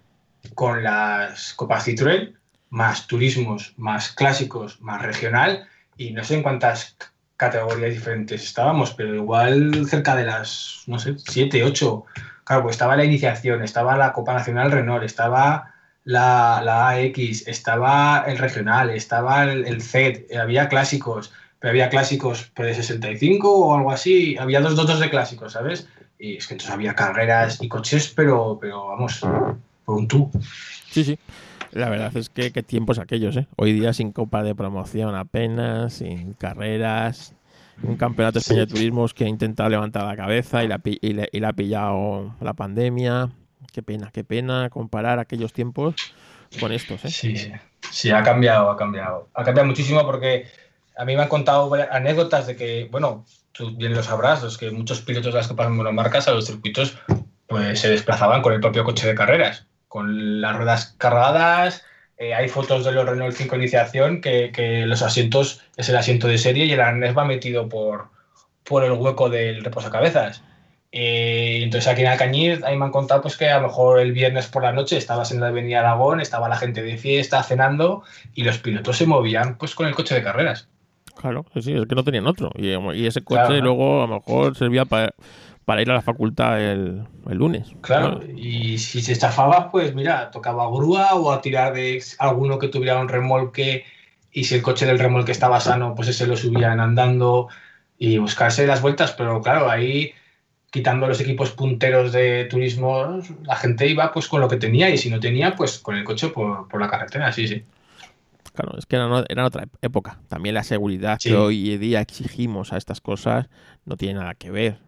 con las Copas Citroën, más turismos, más clásicos, más regional, y no sé en cuántas categorías diferentes estábamos, pero igual cerca de las, no sé, 7, 8. Claro, pues estaba la iniciación, estaba la Copa Nacional Renault, estaba la, la AX, estaba el regional, estaba el, el Z, había clásicos, pero había clásicos pero de 65 o algo así, había dos dotos de clásicos, ¿sabes? Y es que entonces había carreras y coches, pero, pero vamos, por un tú. Sí, sí. La verdad es que qué tiempos aquellos, ¿eh? Hoy día sin copa de promoción apenas, sin carreras, un campeonato de España de turismos que ha intentado levantar la cabeza y la, pi- y le, y le ha pillado la pandemia. Qué pena, qué pena comparar aquellos tiempos con estos, ¿eh? Sí, sí. Ha cambiado, ha cambiado. Ha cambiado muchísimo porque a mí me han contado anécdotas de que, bueno, tú bien lo sabrás, los que muchos pilotos de las copas monomarcas a los circuitos pues se desplazaban con el propio coche de carreras, con las ruedas cargadas. eh, hay fotos de los Renault 5 iniciación que, que los asientos es el asiento de serie y el arnés va metido por, por el hueco del reposacabezas. Eh, entonces aquí en Alcañiz, ahí me han contado pues, que a lo mejor el viernes por la noche estabas en la avenida Aragón, estaba la gente de fiesta, cenando, y los pilotos se movían pues con el coche de carreras. Claro, sí, es que no tenían otro. Y, ese coche luego a lo mejor servía para, para ir a la facultad el, lunes. Claro, y si se estafaba, pues mira, tocaba grúa o a tirar de alguno que tuviera un remolque y si el coche del remolque estaba sano, pues ese lo subían andando y buscarse las vueltas, pero claro, ahí quitando los equipos punteros de turismo, la gente iba pues con lo que tenía y si no tenía, pues con el coche por, la carretera, sí, sí. Claro, es que era, otra época. También la seguridad que hoy día exigimos a estas cosas no tiene nada que ver.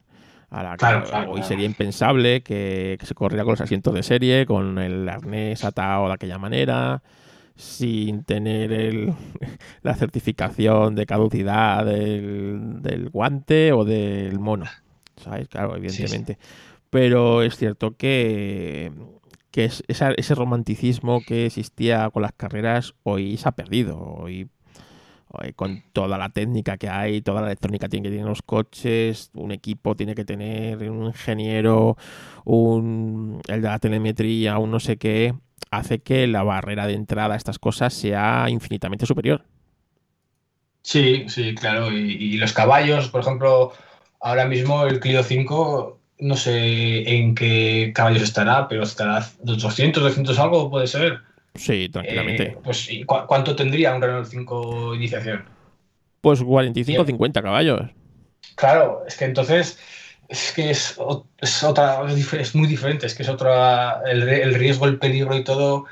hoy sería impensable que, se corriera con los asientos de serie, con el arnés atado de aquella manera, sin tener el, la certificación de caducidad del, del guante o del mono. ¿Sabes? Claro, evidentemente. Pero es cierto que, que ese romanticismo que existía con las carreras hoy se ha perdido. Hoy, con toda la técnica que hay, toda la electrónica tiene que tener los coches, un equipo tiene que tener un ingeniero, un, el de la telemetría, un no sé qué, hace que la barrera de entrada a estas cosas sea infinitamente superior. Sí, sí, claro. y los caballos, por ejemplo, Ahora mismo el Clio 5, no sé en qué caballos estará, pero estará 200, 200 algo, puede ser. Sí, tranquilamente. Eh, pues, ¿cuánto tendría un Renault 5 iniciación? Pues 45, 50 caballos. Claro, es que entonces es que es, otra, es muy diferente, es que es otra, el, riesgo, el peligro y todo.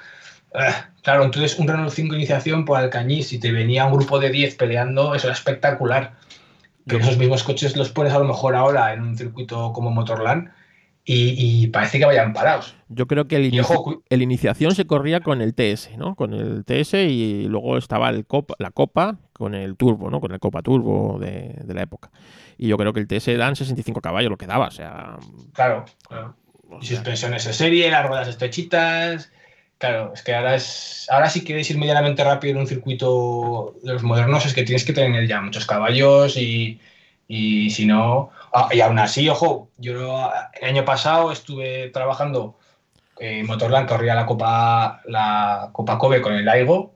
Eh, claro, entonces un Renault 5 iniciación por Alcañiz, si te venía un grupo de 10 peleando, eso era espectacular que esos mismos coches los pones a lo mejor ahora en un circuito como Motorland y, parece que vayan parados. Yo creo que el, iniciación se corría con el TS, ¿no? Con el TS y luego estaba el Copa, la Copa con el Turbo, ¿no? Con el Copa Turbo de, la época. Y yo creo que el TS dan 65 caballos, lo que daba, o sea... Claro, claro. Y suspensiones de serie, las ruedas estrechitas... Claro, es que ahora es. Ahora si quieres ir medianamente rápido en un circuito de los modernos, es que tienes que tener ya muchos caballos y, si no. Ah, y aún así, ojo, yo el año pasado estuve trabajando en Motorland, corría la Copa, la Copa Kobe con el Aigo,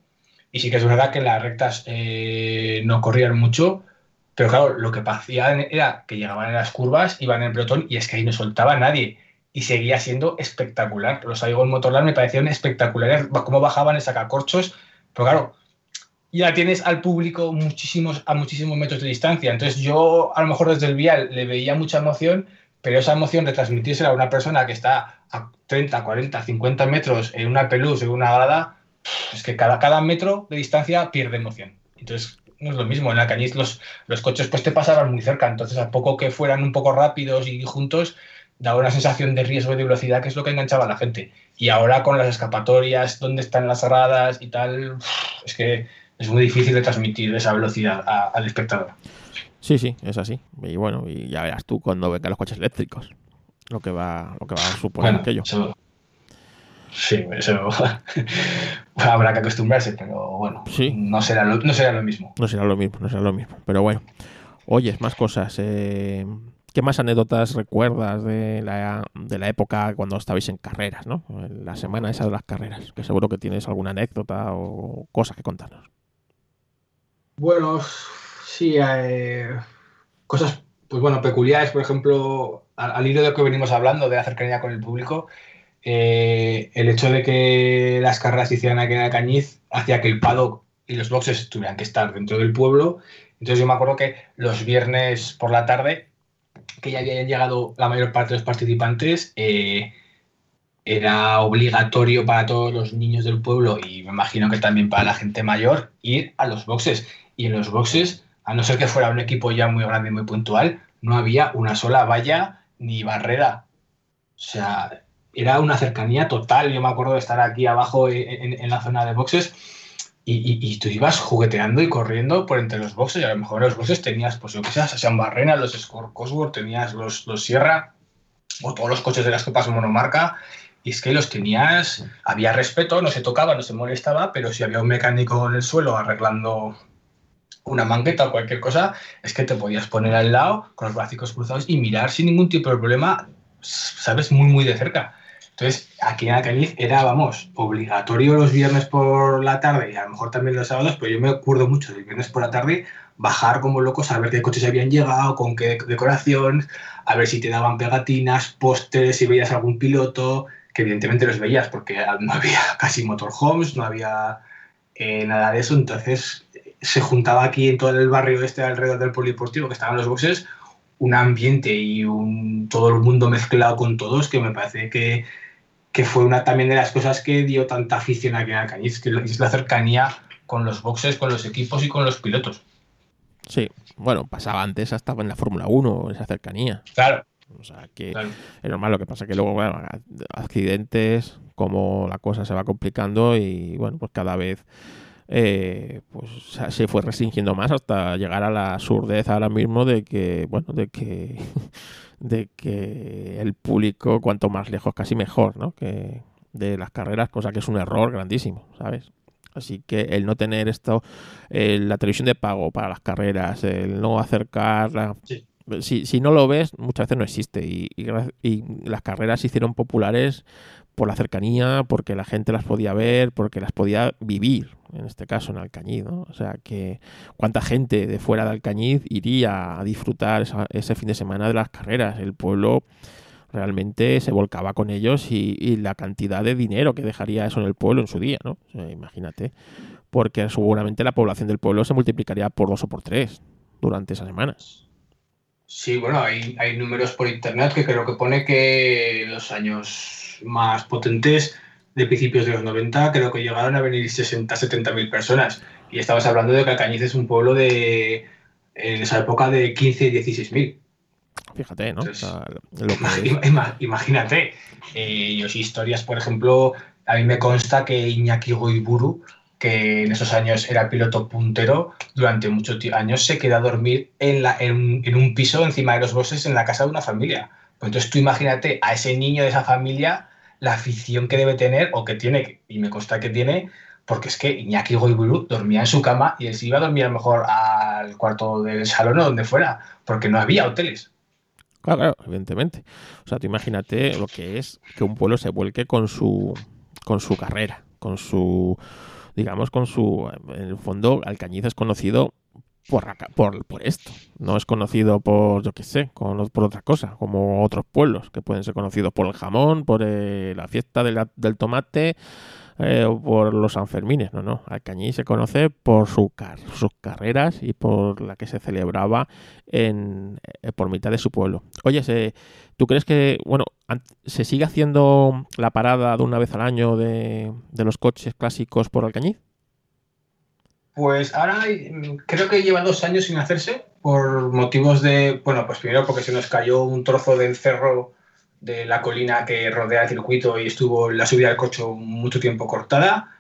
y sí que es verdad que las rectas eh, no corrían mucho, pero claro, lo que hacían era que llegaban en las curvas, iban en el pelotón y es que ahí no soltaba nadie y seguía siendo espectacular. Los Aigo en Motorland me parecieron espectaculares, cómo bajaban el sacacorchos, pero claro, ya tienes al público muchísimos, a muchísimos metros de distancia. Entonces yo a lo mejor desde el vial le veía mucha emoción, pero esa emoción de transmitírsela a una persona que está a 30, 40, 50 metros en una peluz, en una grada, es que cada, cada metro de distancia pierde emoción. Entonces no es lo mismo. En la cañiz los, los coches pues te pasaban muy cerca, entonces a poco que fueran un poco rápidos y juntos, daba una sensación de riesgo y de velocidad que es lo que enganchaba a la gente. Y ahora con las escapatorias, dónde están las cerradas y tal, es que es muy difícil de transmitir esa velocidad al espectador. Sí, sí, es así. Y bueno, y ya verás tú cuando vengan los coches eléctricos lo que va, lo que va a suponer aquello. sí, eso habrá que acostumbrarse, pero bueno, no, será lo, no será lo mismo. No será lo mismo, no será lo mismo. Pero bueno, oyes, más cosas. Eh, ¿Qué más anécdotas recuerdas de la, de la época cuando estabais en carreras, ¿no? La semana esa de las carreras, que seguro que tienes alguna anécdota o cosa que contarnos. Bueno, sí, eh, cosas, pues bueno, peculiares, por ejemplo, al, hilo de lo que venimos hablando, de la cercanía con el público, eh, el hecho de que las carreras se hicieran aquí en Alcañiz hacía que el paddock y los boxes tuvieran que estar dentro del pueblo. Entonces yo me acuerdo que los viernes por la tarde que ya habían llegado la mayor parte de los participantes, eh, era obligatorio para todos los niños del pueblo y me imagino que también para la gente mayor ir a los boxes. Y en los boxes, a no ser que fuera un equipo ya muy grande y muy puntual, no había una sola valla ni barrera. O sea, era una cercanía total. Yo me acuerdo de estar aquí abajo en la zona de boxes y, tú ibas jugueteando y corriendo por entre los boxes y a lo mejor en los boxes tenías, pues yo que sé, Sean Barrena, los Score Cosworth, tenías los, los Sierra o todos los coches de las copas monomarca y es que los tenías, había respeto, no se tocaba, no se molestaba, pero si había un mecánico en el suelo arreglando una mangueta o cualquier cosa, es que te podías poner al lado con los brazos cruzados y mirar sin ningún tipo de problema, sabes, muy, muy de cerca. Entonces, aquí en Alcañiz era, vamos, obligatorio los viernes por la tarde y a lo mejor también los sábados, pero yo me acuerdo mucho del viernes por la tarde bajar como locos a ver qué coches habían llegado, con qué decoración, a ver si te daban pegatinas, pósteres, si veías algún piloto, que evidentemente los veías porque no había casi motorhomes, no había eh, nada de eso, entonces se juntaba aquí en todo el barrio este alrededor del polideportivo que estaban los boxes un ambiente y un, todo el mundo mezclado con todos que me parece que, que fue una también de las cosas que dio tanta afición aquí en Alcañiz, que es la cercanía con los boxes, con los equipos y con los pilotos. Sí, bueno, pasaba antes hasta en la Fórmula 1, esa cercanía. Claro. O sea, que es normal lo que pasa que luego, bueno, accidentes, como la cosa se va complicando y, bueno, pues cada vez eh, pues se fue restringiendo más hasta llegar a la surdez ahora mismo de que, bueno, de que, de que el público, cuanto más lejos, casi mejor, ¿no? Que de las carreras, cosa que es un error grandísimo, ¿sabes? Así que el no tener esto, la televisión de pago para las carreras, el no acercar... Si, si, no lo ves, muchas veces no existe. Y, y, las carreras se hicieron populares por la cercanía, porque la gente las podía ver, porque las podía vivir, en este caso en Alcañiz. ¿no? O sea, que cuánta gente de fuera de Alcañiz iría a disfrutar ese fin de semana de las carreras. El pueblo realmente se volcaba con ellos y, la cantidad de dinero que dejaría eso en el pueblo en su día, ¿no? imagínate, porque seguramente la población del pueblo se multiplicaría por dos o por tres durante esas semanas. Sí, bueno, hay, números por internet que creo que pone que los años más potentes de principios de los 90 creo que llegaron a venir 60, 70 mil personas. Y estamos hablando de que Alcañiz es un pueblo de, en esa época de 15, 16 mil. Fíjate, ¿no? imagínate. Eh, yo sí historias, por ejemplo, a mí me consta que Iñaki Goiburu, que en esos años era piloto puntero, durante muchos años se queda a dormir en, la, en, un piso encima de los bosques en la casa de una familia. Pues entonces tú imagínate a ese niño de esa familia la afición que debe tener o que tiene, y me consta que tiene, porque es que Iñaki Goiburu dormía en su cama y él se iba a dormir a lo mejor al cuarto del salón o donde fuera, porque no había hoteles. Claro, claro, evidentemente. O sea, tú imagínate lo que es que un pueblo se vuelque con su, con su carrera, con su, digamos, con su, en el fondo, Alcañiz es conocido por, por, esto. No es conocido por, yo qué sé, por otra cosa, como otros pueblos que pueden ser conocidos por el jamón, por eh, la fiesta del tomate, eh, por los Sanfermines, no, no. Alcañí se conoce por su sus carreras y por la que se celebraba en, eh, por mitad de su pueblo. Oye, ¿tú crees que, bueno, se sigue haciendo la parada de una vez al año de, los coches clásicos por Alcañiz? Pues ahora creo que lleva dos años sin hacerse por motivos de, bueno, pues primero porque se nos cayó un trozo del cerro de la colina que rodea el circuito y estuvo la subida del coche mucho tiempo cortada.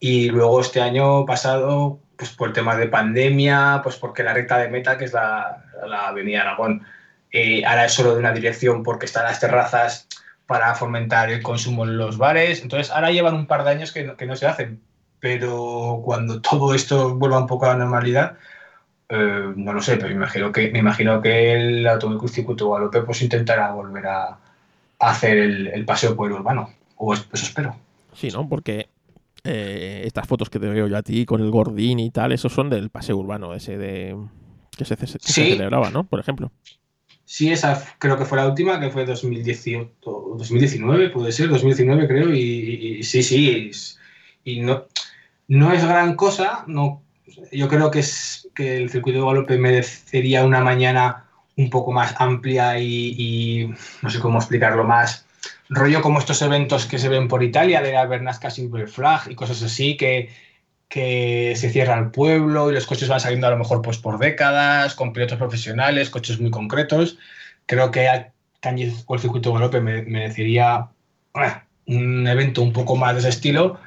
Y luego este año pasado, pues por temas de pandemia, pues porque la recta de meta, que es la, la Avenida Aragón, eh, ahora es solo de una dirección porque están las terrazas para fomentar el consumo en los bares. Entonces, ahora llevan un par de años que que no se hacen. Pero cuando todo esto vuelva un poco a la normalidad, eh, no lo sé, pero me imagino que, me imagino que el Automóvil Circuito Guadalupe pues intentará volver a, hacer el, paseo por el urbano. O eso espero. Sí, ¿no? Porque eh, estas fotos que te veo yo a ti con el gordín y tal, esos son del paseo urbano, ese de que se, celebraba, ¿no? Por ejemplo. Sí, esa creo que fue la última, que fue 2018, 2019, puede ser, 2019 creo, y, sí, sí, y no, no es gran cosa, no, yo creo que, es, que el circuito de Guadalupe merecería una mañana un poco más amplia y, no sé cómo explicarlo más, rollo como estos eventos que se ven por Italia de la Bernasca Silver Flag y cosas así que, que se cierra el pueblo y los coches van saliendo a lo mejor pues por décadas, con pilotos profesionales, coches muy concretos. Creo que o el circuito de me, merecería un evento un poco más de ese estilo,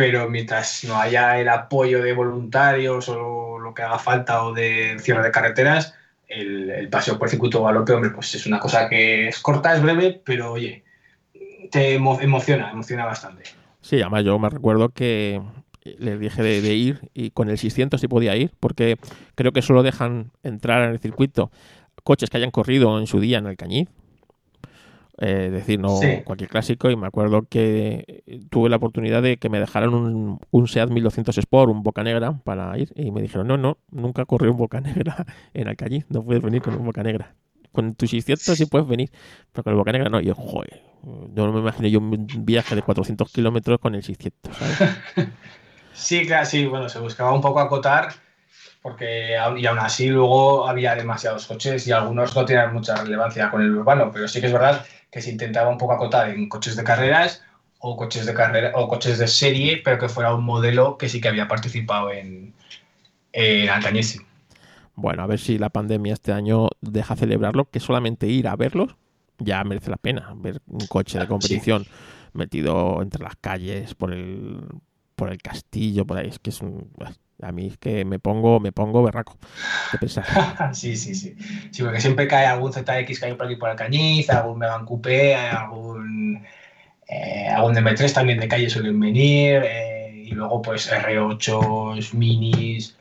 pero mientras no haya el apoyo de voluntarios o lo que haga falta o de cierre de carreteras, el, paseo por circuito galope, hombre, pues es una cosa que es corta, es breve, pero oye, te emociona, emociona bastante. Sí, además yo me recuerdo que les dije de, de ir y con el 600 sí podía ir, porque creo que solo dejan entrar en el circuito coches que hayan corrido en su día en el Cañiz. Eh, decir, no Sí. cualquier clásico. Y me acuerdo que tuve la oportunidad de que me dejaran un, un SEAT 1200 Sport, un Boca Negra, para ir. Y me dijeron, no, no, nunca corrí un Boca Negra en Cañiz. No puedes venir con un Boca Negra. Con tu 600 sí puedes venir, pero con el Boca Negra no. Y yo, joder, yo no me imagino yo un viaje de 400 kilómetros con el 600, ¿sabes? Sí, claro, sí, bueno, se buscaba un poco acotar porque y aún así luego había demasiados coches y algunos no tenían mucha relevancia con el urbano, pero sí que es verdad que se intentaba un poco acotar en coches de carreras o coches de carrera o coches de serie, pero que fuera un modelo que sí que había participado en, en. Bueno, a ver si la pandemia este año deja celebrarlo, que solamente ir a verlos ya merece la pena. Ver un coche de competición metido entre las calles, por el, por el castillo, por ahí. Es que es un. A mí es que me pongo, me pongo berraco de pensar. sí, sí, sí. Sí, porque siempre cae algún ZX que hay por aquí por Alcañiz, algún Megan Coupé, algún, eh, algún M3 también de calle suelen venir, eh, y luego pues R8, minis,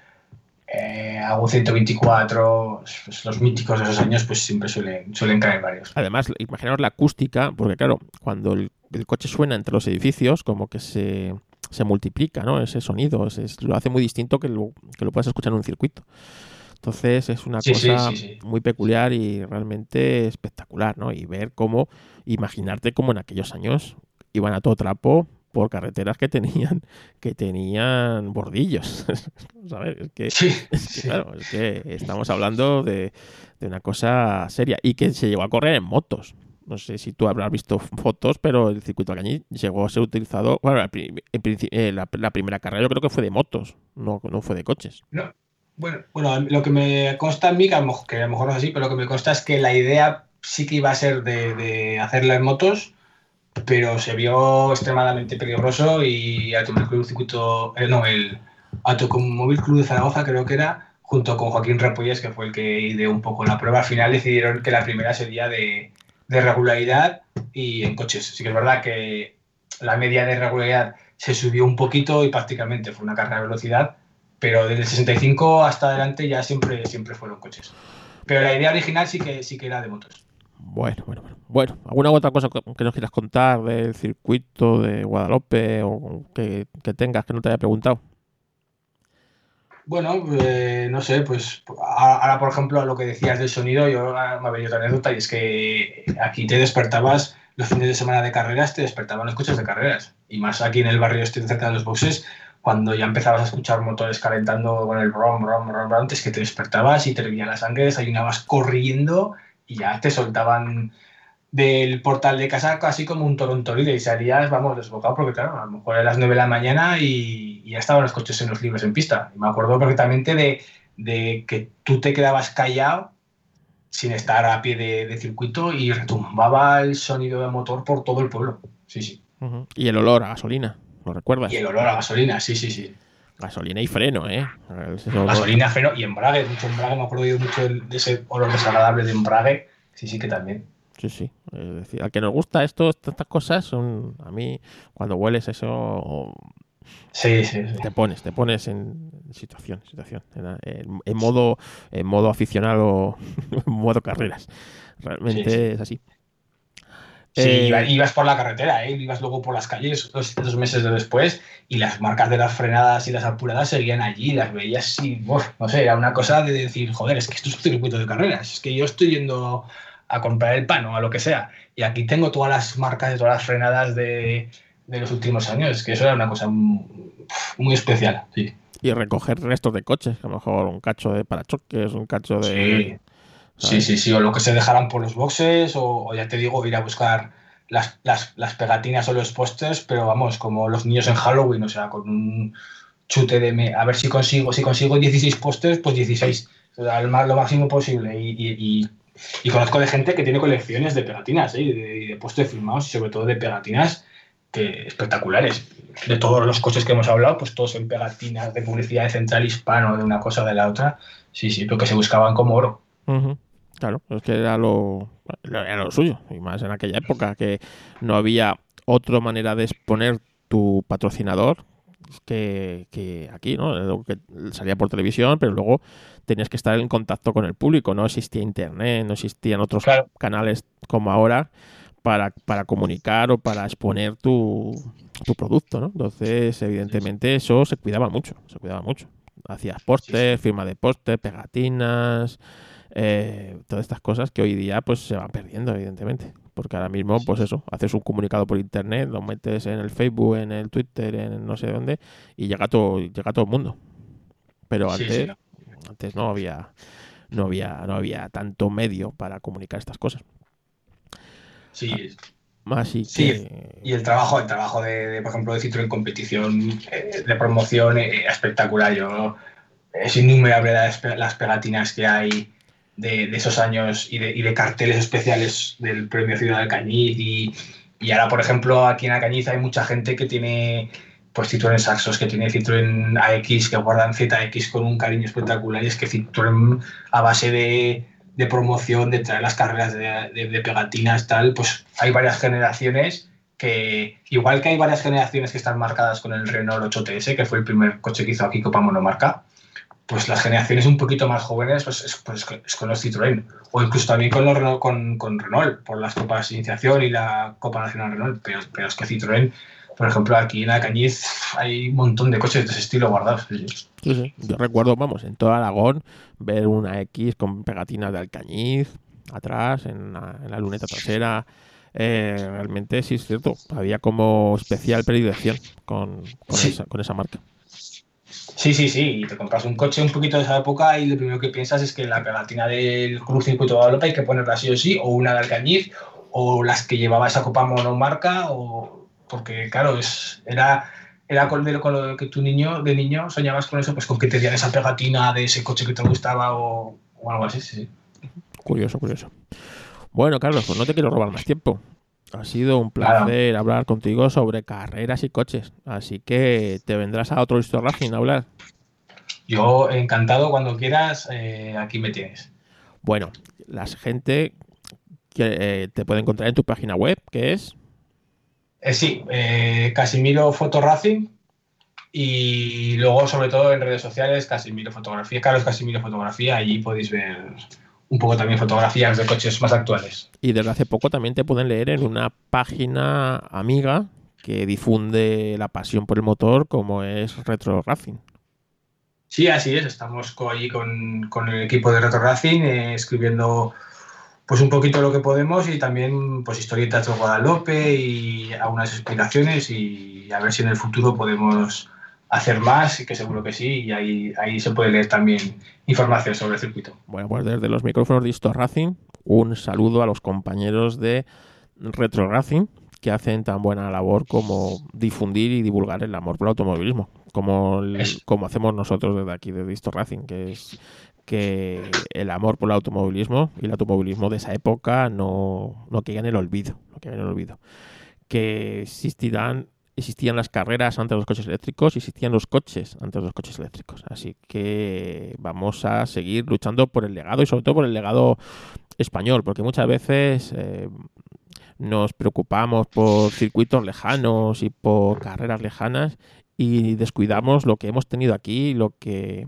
eh, algún 124, pues, los míticos de esos años pues siempre suelen, suelen caer varios. Además, imaginaos la acústica, porque claro, cuando el, el coche suena entre los edificios, como que se, se multiplica, ¿no? Ese sonido, es- lo hace muy distinto que lo, que lo puedas escuchar en un circuito. Entonces es una Sí, cosa sí, sí. muy peculiar y realmente espectacular, ¿no? Y ver cómo, imaginarte cómo en aquellos años iban a todo trapo por carreteras que tenían, que tenían bordillos. ¿Sabes? Es que, Sí, es que, sí. claro, es que estamos hablando de, de una cosa seria y que se llegó a correr en motos. No sé si tú habrás visto fotos, pero el circuito Alcañiz llegó a ser utilizado. Bueno, en eh, la- la primera carrera yo creo que fue de motos, no, no fue de coches. No, bueno, bueno, lo que me consta a mí, que a lo mejor, no es así, pero lo que me consta es que la idea sí que iba a ser de, de hacerla en motos, pero se vio extremadamente peligroso y Automóvil Circuito, eh, no, el Automóvil Club de Zaragoza creo que era, junto con Joaquín Repolles, que fue el que ideó un poco la prueba, al final decidieron que la primera sería de, de regularidad y en coches. Sí que es verdad que la media de regularidad se subió un poquito y prácticamente fue una carrera de velocidad, pero desde el 65 hasta adelante ya siempre, siempre fueron coches. Pero la idea original sí que, sí que era de motos. Bueno, bueno, bueno. Bueno, ¿alguna otra cosa que nos quieras contar del circuito de Guadalupe o que, que tengas que no te haya preguntado? Bueno, eh, no sé, pues a- ahora por ejemplo lo que decías del sonido, yo ahora me ha venido otra anécdota y es que aquí te despertabas los fines de semana de carreras, te despertaban los coches de carreras. Y más aquí en el barrio este cerca de los boxes, cuando ya empezabas a escuchar motores calentando con el brom, brom, brom, brom, es que te despertabas y te hervía la sangre, desayunabas corriendo y ya te soltaban del portal de casa casi como un torontoril y salías, vamos, desbocado porque claro, a lo mejor a las 9 de la mañana y, y ya estaban los coches en los libres en pista. Y me acuerdo perfectamente de, de que tú te quedabas callado sin estar a pie de, de circuito y retumbaba el sonido del motor por todo el pueblo. Sí, sí. Y el olor a gasolina, ¿lo recuerdas? Y el olor a gasolina, sí, sí, sí. Gasolina y freno, ¿eh? Olor- Gasolina, freno y embrague, mucho embrague, me acuerdo yo mucho de ese olor desagradable de embrague. Sí, sí que también. Sí, sí. Es decir, al que nos gusta esto, estas cosas, son a mí, cuando hueles eso, Sí, sí, sí. te pones, te pones en situación, situación, en, modo, en modo aficionado, en modo carreras. Realmente Sí, sí. es así. Sí, Eh, iba- ibas por la carretera, ¿eh? ibas luego por las calles dos, dos meses de después y las marcas de las frenadas y las apuradas seguían allí, las veías y, uf, no sé, era una cosa de decir, joder, es que esto es un circuito de carreras, es que yo estoy yendo a comprar el pan o a lo que sea y aquí tengo todas las marcas de todas las frenadas de, de los últimos años, es que eso era una cosa muy, especial, sí. Y recoger restos de coches, a lo mejor un cacho de parachoques, un cacho de... Sí. Sí, ¿sabes? sí, sí, o lo que se dejaran por los boxes, o, o ya te digo, ir a buscar las, las, las pegatinas o los pósters, pero vamos, como los niños en Halloween, o sea, con un chute de... me- a ver si consigo, si consigo 16 pósters, pues 16, o sea, lo máximo posible. Y, y- y- y conozco de gente que tiene colecciones de pegatinas, ¿eh? y de, de pósters firmados, y sobre todo de pegatinas que espectaculares. De todos los coches que hemos hablado, pues todos en pegatinas de publicidad de Central Hispano, de una cosa o de la otra. Sí, sí, pero que se buscaban como oro. Claro, es que era lo- era lo suyo, y más en aquella época, que no había otra manera de exponer tu patrocinador que, que aquí, ¿no? Que salía por televisión, pero luego tenías que estar en contacto con el público, no existía internet, no existían otros Claro. canales como ahora para, para comunicar o para exponer tu, tu producto, ¿no? Entonces, evidentemente, eso se cuidaba mucho, se cuidaba mucho. Hacías póster, firma de póster, pegatinas, eh, todas estas cosas que hoy día pues se van perdiendo, evidentemente. Porque ahora mismo, pues eso, haces un comunicado por internet, lo metes en el Facebook, en el Twitter, en no sé dónde, y llega todo, llega todo el mundo. Pero antes, sí. antes no había, no había, no había tanto medio para comunicar estas cosas. Sí, Así Sí, que y el trabajo, el trabajo de, de, por ejemplo, de Citroën competición, eh, de promoción, eh, espectacular. Yo, es innumerable las pegatinas que hay de, de esos años y de, y de carteles especiales del Premio Ciudad de Alcañiz. Y, y ahora, por ejemplo, aquí en Alcañiz hay mucha gente que tiene pues Citroën Saxos, que tiene Citroën AX, que guardan ZX con un cariño espectacular. Y es que Citroën, a base de, de promoción, de traer las carreras de pegatinas, tal, pues hay varias generaciones que, igual que hay varias generaciones que están marcadas con el Renault 8TS, que fue el primer coche que hizo aquí Copa Monomarca, pues las generaciones un poquito más jóvenes pues es, pues es con los Citroën, o incluso también con, los Renault, con, con Renault, por las Copas de Iniciación y la Copa Nacional Renault, pero, pero es que Citroën, por ejemplo, aquí en Alcañiz hay un montón de coches de ese estilo guardados. sí, sí. yo recuerdo, vamos, en todo Aragón, ver una X con pegatinas de Alcañiz atrás, en la, en la luneta trasera. Eh, realmente sí es cierto, había como especial predilección con, con, Sí. esa, con esa marca. Sí, sí, sí, y te compras un coche un poquito de esa época y lo primero que piensas es que la pegatina del Cruz Circuito de Guadalupe hay que ponerla sí o sí, o una de Alcañiz, o las que llevaba esa copa monomarca, o porque claro, es, era, era con lo que tu niño, de niño, soñabas con eso, pues con que te dieran esa pegatina de ese coche que te gustaba o, o algo así, sí, sí. Curioso, curioso. Bueno, Carlos, pues no te quiero robar más tiempo. Ha sido un placer hablar contigo sobre carreras y coches. Así que te vendrás a otro Histo Racing a hablar. Yo encantado cuando quieras, eh, aquí me tienes. Bueno, la gente que eh, te puede encontrar en tu página web, que es Eh, sí, Casimiro Foto Racing y luego sobre todo en redes sociales Casimiro Fotografía, Carlos Casimiro Fotografía, allí podéis ver un poco también fotografías de coches más actuales. y desde hace poco también te pueden leer en una página amiga que difunde la pasión por el motor como es Retro Racing. Sí, así es, estamos allí con, con el equipo de Retro Racing eh, escribiendo pues un poquito lo que podemos y también pues historietas de Guadalupe y algunas explicaciones y a ver si en el futuro podemos hacer más y que seguro que sí y ahí, ahí se puede leer también información sobre el circuito. Bueno, pues desde los micrófonos de Histo Racing, un saludo a los compañeros de Retro Racing que hacen tan buena labor como difundir y divulgar el amor por el automovilismo, como, el- como hacemos nosotros desde aquí, desde Histo Racing, que es que el amor por el automovilismo y el automovilismo de esa época no, no caiga en el olvido, no caiga en el olvido. Que existirán, existían las carreras antes de los coches eléctricos y existían los coches antes de los coches eléctricos. Así que vamos a seguir luchando por el legado y sobre todo por el legado español, porque muchas veces eh, nos preocupamos por circuitos lejanos y por carreras lejanas y descuidamos lo que hemos tenido aquí lo que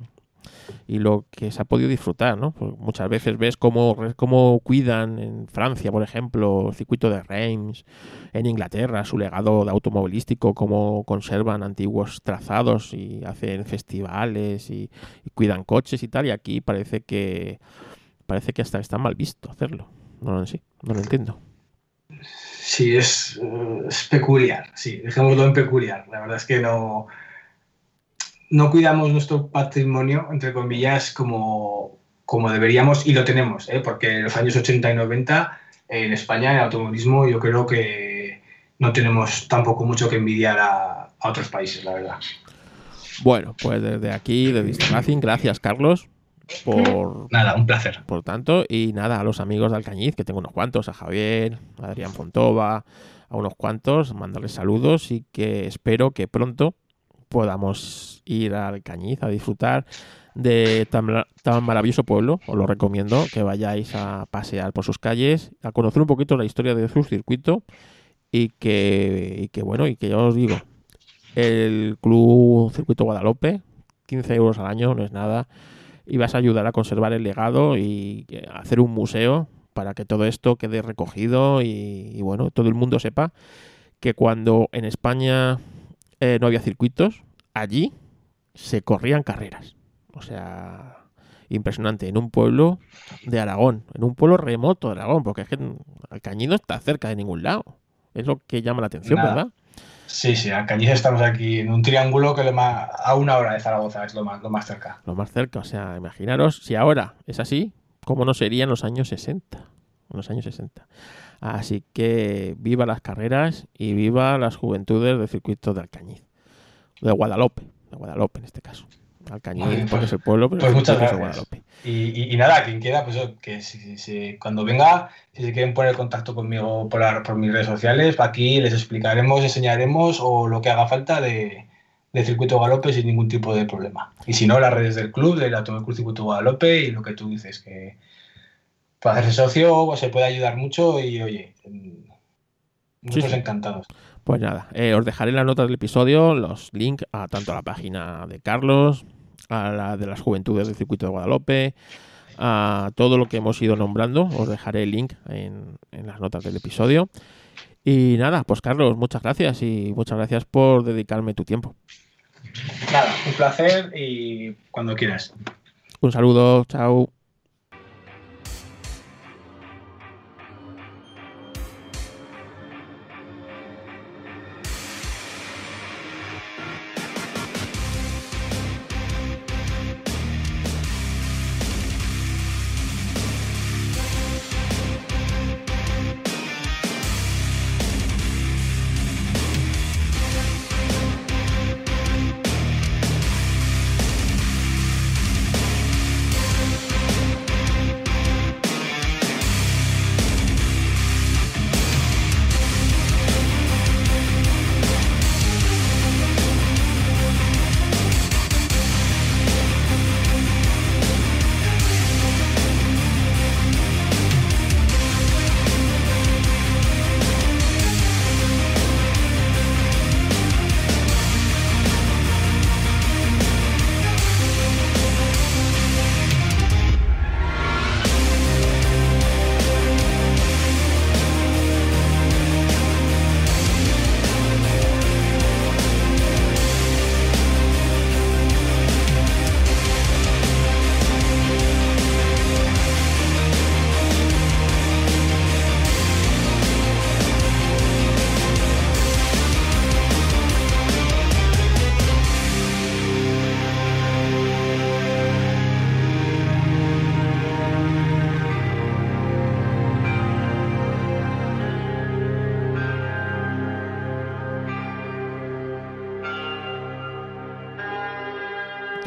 y lo que se ha podido disfrutar, ¿no? Pues muchas veces ves cómo, cómo cuidan en Francia, por ejemplo, el circuito de Reims, en Inglaterra, su legado de automovilístico, cómo conservan antiguos trazados y hacen festivales y, cuidan coches y tal, y aquí parece que parece que hasta está mal visto hacerlo. No lo lo entiendo. Sí, eh, es peculiar, sí, dejémoslo en peculiar. La verdad es que no, no cuidamos nuestro patrimonio, entre comillas, como, como deberíamos y lo tenemos, ¿eh? porque en los años 80 y 90 en España, en el automovilismo, yo creo que no tenemos tampoco mucho que envidiar a, a otros países, la verdad. Bueno, pues desde aquí, de Racing, gracias Carlos por, Nada, un placer. por tanto. Y nada, a los amigos de Alcañiz, que tengo unos cuantos, a Javier, a Adrián Fontova, a unos cuantos, mandarles saludos y que espero que pronto podamos ir a Alcañiz a disfrutar de tan, tan maravilloso pueblo. Os lo recomiendo que vayáis a pasear por sus calles, a conocer un poquito la historia de su circuito y que, bueno, y que ya os digo, el Club Circuito Guadalupe, 15 euros al año, no es nada, y vas a ayudar a conservar el legado y hacer un museo para que todo esto quede recogido y, y bueno, todo el mundo sepa que cuando en España eh, no había circuitos, allí se corrían carreras. O sea, impresionante. En un pueblo de Aragón, en un pueblo remoto de Aragón, porque es que Alcañiz no está cerca de ningún lado. Es lo que llama la atención, Nada. ¿verdad? Sí, sí, Alcañiz estamos aquí en un triángulo que lo más, a una hora de Zaragoza es lo más, lo más cerca. Lo más cerca. O sea, imaginaros si ahora es así, ¿cómo no sería en los años 60? En los años 60. Así que viva las carreras y viva las juventudes del circuito de Alcañiz. De Guadalupe, de Guadalupe en este caso. Alcañiz, porque pues- es el pueblo, pero pues el muchas es de gracias. Guadalupe. Y, y- y nada, quien quiera, pues que si, si- cuando venga, si se quieren poner en contacto conmigo por, la- por mis redes sociales, aquí les explicaremos, enseñaremos o lo que haga falta de, de Circuito Galope sin ningún tipo de problema. Y si no, las redes del club, del Automóvil Circuito Guadalupe y lo que tú dices, que para hacerse socio pues, se puede ayudar mucho y oye, mm, nosotros sí. encantados. Pues nada, eh, os dejaré en las notas del episodio los links a tanto a la página de Carlos, a la de las juventudes del circuito de Guadalupe, a todo lo que hemos ido nombrando. Os dejaré el link en, en las notas del episodio. Y nada, pues Carlos, muchas gracias y muchas gracias por dedicarme tu tiempo. Nada, un placer y cuando quieras. Un saludo, chao.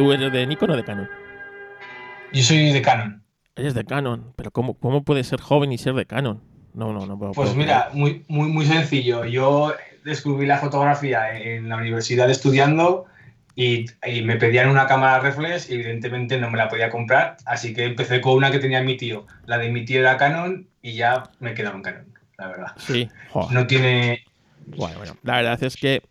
¿Tú eres de Nikon o de Canon? Yo soy de Canon. Eres de Canon, pero ¿cómo, cómo puedes ser joven y ser de Canon? No, no, no. puedo- Pues puedo mira, muy, muy, muy sencillo. Yo descubrí la fotografía en la universidad estudiando y, y me pedían una cámara reflex y evidentemente no me la podía comprar, así que empecé con una que tenía mi tío. La de mi tío era Canon y ya me en Canon, la verdad. Sí, joder. No tiene... Bueno, bueno, la verdad es que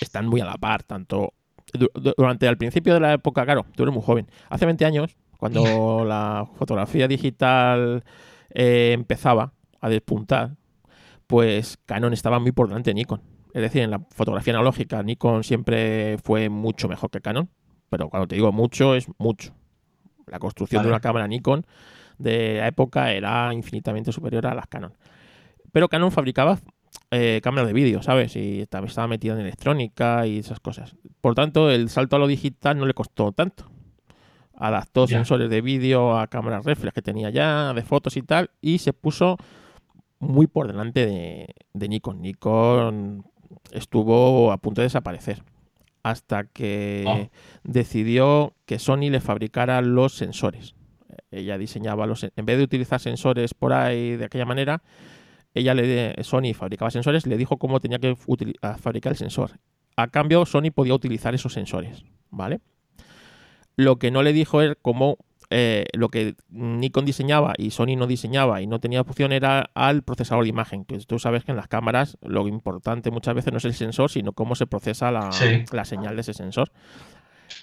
están muy a la par, tanto durante el principio de la época, claro, tú eres muy joven. Hace 20 años, cuando la fotografía digital eh, empezaba a despuntar, pues Canon estaba muy por delante de Nikon. Es decir, en la fotografía analógica, Nikon siempre fue mucho mejor que Canon, pero cuando te digo mucho, es mucho. La construcción de una cámara Nikon de la época era infinitamente superior a las Canon. Pero Canon fabricaba eh, cámaras de vídeo, ¿sabes? Y también estaba metida en electrónica y esas cosas. Por tanto, el salto a lo digital no le costó tanto. Adaptó sensores de vídeo a cámaras reflex que tenía ya, de fotos y tal, y se puso muy por delante de, de Nikon. Nikon estuvo a punto de desaparecer hasta que Oh. decidió que Sony le fabricara los sensores. Ella diseñaba los, en vez de utilizar sensores por ahí de aquella manera, ella le Sony fabricaba sensores, le dijo cómo tenía que fabricar el sensor. A cambio, Sony podía utilizar esos sensores, ¿vale? Lo que no le dijo es cómo eh, lo que Nikon diseñaba y Sony no diseñaba y no tenía opción era al procesador de imagen. Que tú sabes que en las cámaras lo importante muchas veces no es el sensor, sino cómo se procesa la, Sí. la señal de ese sensor.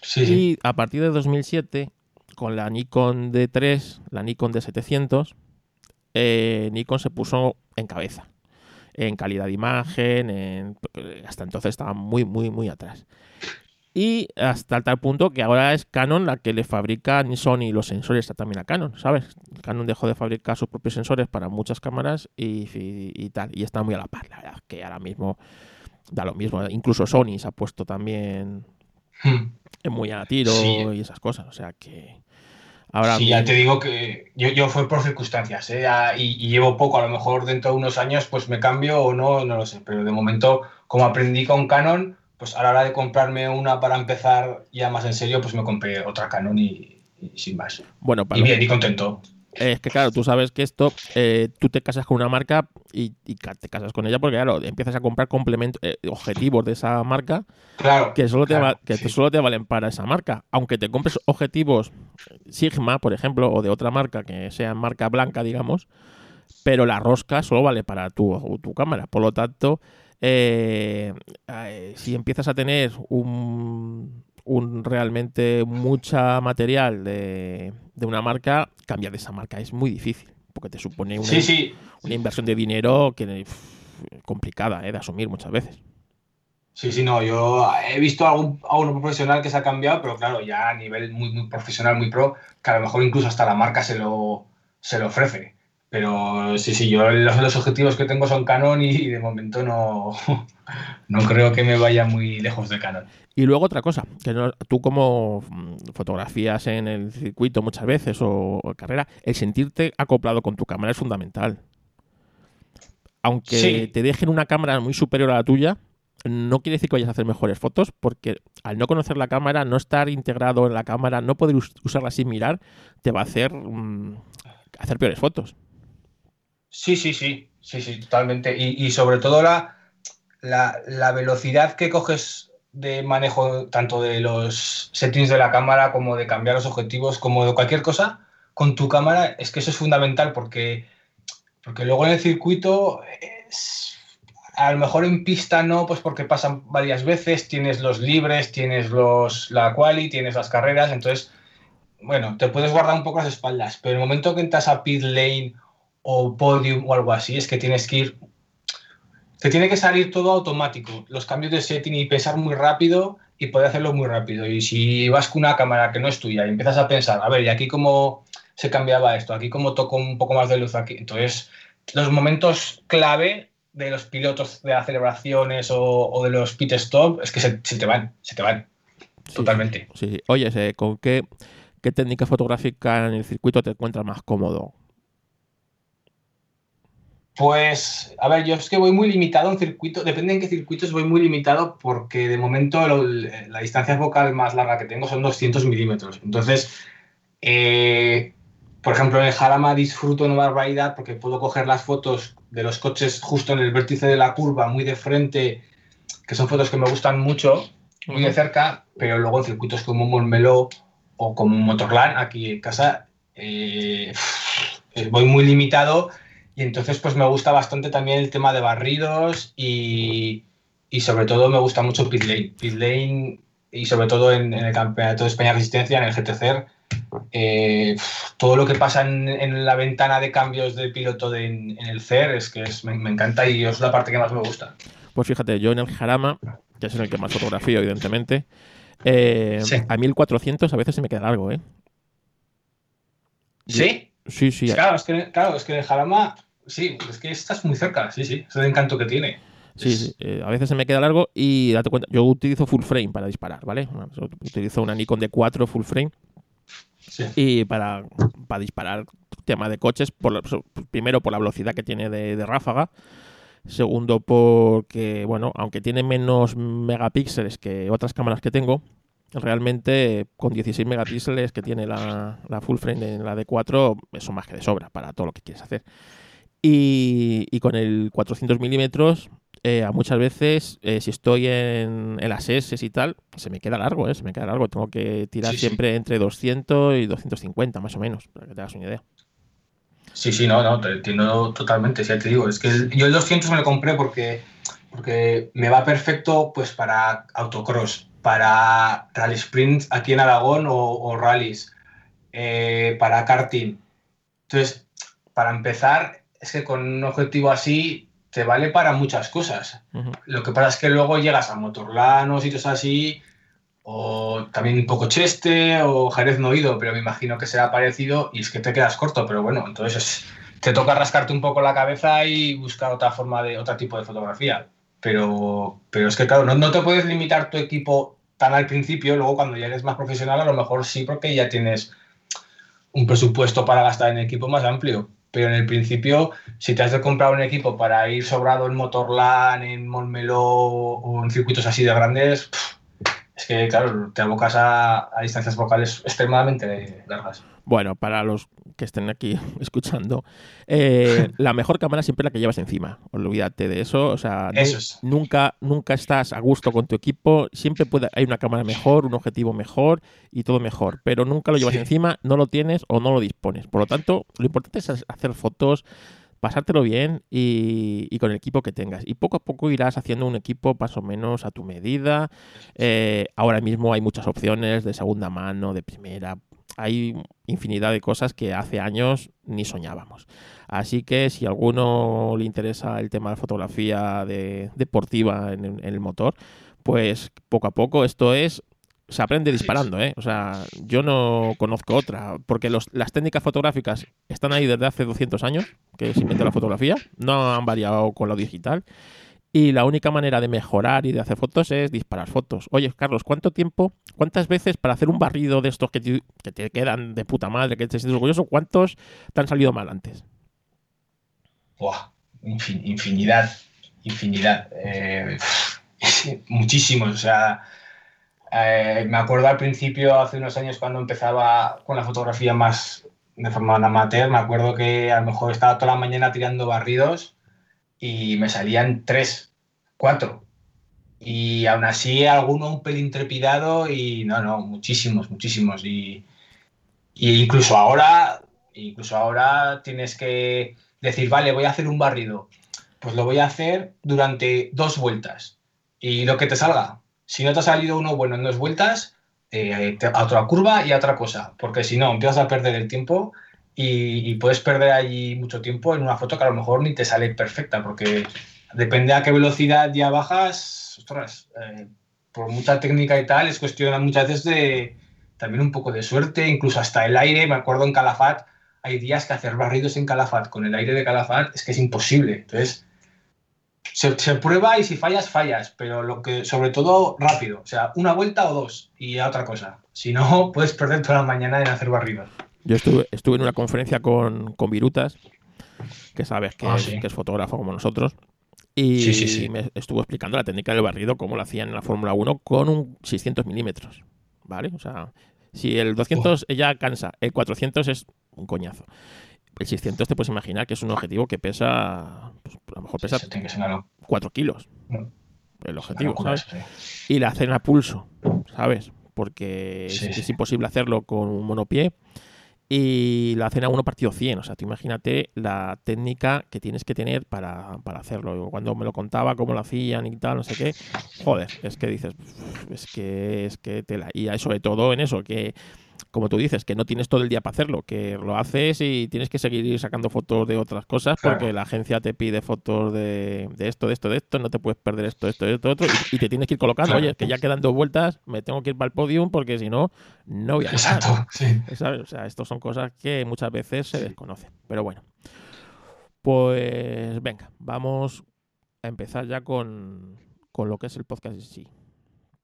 Sí, sí. Y a partir de 2007, con la Nikon D3, la Nikon D700, eh, Nikon se puso en cabeza. En calidad de imagen, en- hasta entonces estaba muy, muy, muy atrás. Y hasta tal punto que ahora es Canon la que le fabrica ni Sony los sensores también a Canon, ¿sabes? Canon dejó de fabricar sus propios sensores para muchas cámaras y, y- y tal. Y está muy a la par, la verdad, que ahora mismo da lo mismo. Incluso Sony se ha puesto también Hmm. muy a tiro Sí. y esas cosas. O sea que ahora Sí, ya te digo que yo, yo fue por circunstancias, ¿eh? Y, y llevo poco, a lo mejor dentro de unos años pues me cambio o no, no lo sé, pero de momento como aprendí con Canon, pues a la hora de comprarme una para empezar ya más en serio, pues me compré otra Canon y, y sin más. bueno, para Y bien, y contento. Es que claro, tú sabes que esto, eh, tú te casas con una marca y, te casas con ella porque claro, empiezas a comprar complementos, eh, objetivos de esa marca Claro. que solo te, va- que sí. solo te valen para esa marca. Aunque te compres objetivos Sigma, por ejemplo, o de otra marca que sea marca blanca, digamos, pero la rosca solo vale para tu, tu cámara. Por lo tanto, eh, si empiezas a tener un, un realmente mucha material de, de una marca, cambiar de esa marca es muy difícil, porque te supone una, Sí, sí. una inversión de dinero que complicada eh, de asumir muchas veces. Sí, sí, no, yo he visto a algún, a un profesional que se ha cambiado, pero claro, ya a nivel muy, muy profesional, muy pro, que a lo mejor incluso hasta la marca se lo, se lo ofrece. Pero sí, sí, yo los, los objetivos que tengo son Canon y, de momento no, no creo que me vaya muy lejos de Canon. Y luego otra cosa, que no- tú como mm, fotografías en el circuito muchas veces o, o carrera, el sentirte acoplado con tu cámara es fundamental. Aunque Sí. te dejen una cámara muy superior a la tuya, no quiere decir que vayas a hacer mejores fotos, porque al no conocer la cámara, no estar integrado en la cámara, no poder us- usarla sin mirar, te va a hacer mm, hacer peores fotos. Sí, sí, sí, sí, sí, totalmente. Y, y sobre todo la, la, la velocidad que coges de manejo tanto de los settings de la cámara como de cambiar los objetivos, como de cualquier cosa con tu cámara, es que eso es fundamental porque, porque luego en el circuito, a lo mejor en pista no, pues porque pasan varias veces, tienes los libres, tienes los, la quali, tienes las carreras, entonces, bueno, te puedes guardar un poco las espaldas, pero el momento que entras a pit lane o podium o algo así, es que tienes que ir. Te tiene que salir todo automático. Los cambios de setting y pensar muy rápido y poder hacerlo muy rápido. Y si vas con una cámara que no es tuya y empiezas a pensar, a ver, ¿y aquí cómo se cambiaba esto? ¿Aquí cómo toco un poco más de luz aquí? Entonces, los momentos clave de los pilotos de aceleraciones o, o de los pit stop es que se, se te van, se te van. Sí, Totalmente. Sí, sí. Oye, ¿con qué, qué técnica fotográfica en el circuito te encuentras más cómodo? Pues, a ver, yo es que voy muy limitado en circuito, depende en qué circuitos voy muy limitado porque de momento lo- la distancia focal más larga que tengo son 200 milímetros. Entonces, eh, por ejemplo, en el Jarama disfruto una barbaridad porque puedo coger las fotos de los coches justo en el vértice de la curva, muy de frente, que son fotos que me gustan mucho, muy de cerca, pero luego en circuitos como Montmeló o como Motorland, aquí en casa, eh, voy muy limitado y entonces pues me gusta bastante también el tema de barridos y, y sobre todo me gusta mucho pit lane. Pit lane y sobre todo en, en el Campeonato de España Resistencia, en el GTCR, eh, todo lo que pasa en, en la ventana de cambios de piloto de- en, en el CER es que es- me, me encanta y es la parte que más me gusta. Pues fíjate, yo en el Jarama, que es en el que más fotografío, evidentemente, eh, Sí. a 1400 a veces se me queda largo, ¿eh? ¿Sí? Sí, sí. Claro, es que, claro, es que en el Jarama, sí, es que estás muy cerca, sí, sí, es el encanto que tiene. Sí, sí, eh, a veces se me queda largo y date cuenta, yo utilizo full frame para disparar, ¿vale? Utilizo una Nikon D4 full frame Sí. y para, para disparar tema de coches, por, la- primero por la velocidad que tiene de, de ráfaga, segundo porque, bueno, aunque tiene menos megapíxeles que otras cámaras que tengo, realmente con 16 megapíxeles que tiene la, la full frame de la D4, eso más que de sobra para todo lo que quieres hacer. Y, y con el 400 milímetros eh, a muchas veces, eh, si estoy en, en, las S y tal, se me queda largo, ¿eh? Se me queda largo. Tengo que tirar Sí, sí. siempre entre 200 y 250, más o menos, para que te hagas una idea. Sí, sí, no, no, te entiendo totalmente, ya te digo. Es que el- yo el 200 me lo compré porque, porque me va perfecto pues para autocross, para rally sprints aquí en Aragón o, o rallies, eh, para karting. Entonces, para empezar, es que con un objetivo así te vale para muchas cosas. Lo que pasa es que luego llegas a Motorland o sitios así, o también un poco Cheste o Jerez no ido, pero me imagino que será parecido y es que te quedas corto, pero bueno, entonces es- te toca rascarte un poco la cabeza y buscar otra forma de, otro tipo de fotografía. Pero, pero es que claro, no, no te puedes limitar tu equipo tan al principio, luego cuando ya eres más profesional a lo mejor sí porque ya tienes un presupuesto para gastar en equipo más amplio. Pero en el principio, si te has de comprar un equipo para ir sobrado en Motorland, en Montmeló o en circuitos así de grandes, es que, claro, te abocas a, a distancias vocales extremadamente largas. Bueno, para los que estén aquí escuchando, eh, la mejor cámara siempre es la que llevas encima. Olvídate de eso. O sea, Eso es. nunca, nunca estás a gusto con tu equipo. Siempre puede, hay una cámara mejor, un objetivo mejor y todo mejor. Pero nunca lo llevas Sí. encima, no lo tienes o no lo dispones. Por lo tanto, lo importante es hacer fotos, pasártelo bien y, y con el equipo que tengas. Y poco a poco irás haciendo un equipo más o menos a tu medida. Eh, ahora mismo hay muchas opciones de segunda mano, de primera. Hay infinidad de cosas que hace años ni soñábamos. Así que si a alguno le interesa el tema de fotografía de- deportiva en, en el motor, pues poco a poco esto es se aprende disparando, ¿eh? O sea, yo no conozco otra, porque los- las técnicas fotográficas están ahí desde hace 200 años, que se inventó la fotografía, no han variado con lo digital, y la única manera de mejorar y de hacer fotos es disparar fotos. Oye, Carlos, ¿cuánto tiempo, cuántas veces para hacer un barrido de estos que te, que te quedan de puta madre, que te sientes orgulloso, cuántos te han salido mal antes? Buah, infin- infinidad, infinidad. Eh, muchísimos. O sea, eh, me acuerdo al principio, hace unos años, cuando empezaba con la fotografía más de forma amateur, me acuerdo que a lo mejor estaba toda la mañana tirando barridos y me salían tres, cuatro. Y aún así, alguno un pelín trepidado y no, no, muchísimos, muchísimos. Y, y incluso ahora, incluso ahora tienes que decir, vale, voy a hacer un barrido. Pues lo voy a hacer durante dos vueltas. Y lo que te salga. Si no te ha salido uno bueno en dos vueltas, eh, a otra curva y a otra cosa. Porque si no, empiezas a perder el tiempo y, y puedes perder allí mucho tiempo en una foto que a lo mejor ni te sale perfecta. Porque depende a qué velocidad ya bajas, ostras, eh, por mucha técnica y tal, es cuestión muchas veces de también un poco de suerte, incluso hasta el aire. Me acuerdo en Calafat, hay días que hacer barridos en Calafat con el aire de Calafat es que es imposible. Entonces, se, se prueba y si fallas, fallas, pero lo que, sobre todo, rápido. O sea, una vuelta o dos y a otra cosa. Si no, puedes perder toda la mañana en hacer barridos. Yo estuve, estuve en una conferencia con, con Virutas, que sabes que, Ah, es, sí. que es fotógrafo como nosotros, y Sí, sí, sí. me estuvo explicando la técnica del barrido, cómo lo hacían en la Fórmula 1 con un 600 milímetros, ¿vale? O sea, si el 200 ya cansa, el 400 es un coñazo. El 600 te puedes imaginar que es un objetivo que pesa, pues, a lo mejor pesa Eso tiene que ser una, lo- 4 kilos, una el objetivo, locura, ¿sabes? sí. y la hacen a pulso, ¿sabes? Porque Sí, es, sí. es imposible hacerlo con un monopié y la hacen a uno partido 100. O sea, tú imagínate la técnica que tienes que tener para, para hacerlo. Cuando me lo contaba, cómo lo hacían y tal, no sé qué, joder, es que dices, "Uf, es que es que tela. Y sobre todo en eso, que como tú dices, que no tienes todo el día para hacerlo, que lo haces y tienes que seguir sacando fotos de otras cosas Claro. porque la agencia te pide fotos de, de esto, de esto, de esto, no te puedes perder esto, esto, esto, otro, y, y te tienes que ir colocando, Claro. oye, que ya quedan dos vueltas, me tengo que ir para el podium porque si no, no voy a ganar. Exacto, sí. ¿Sabes? O sea, estas son cosas que muchas veces se desconocen. Pero bueno. Pues venga, vamos a empezar ya con, con lo que es el podcast en sí.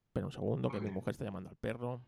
Espera un segundo, que mi mujer está llamando al perro.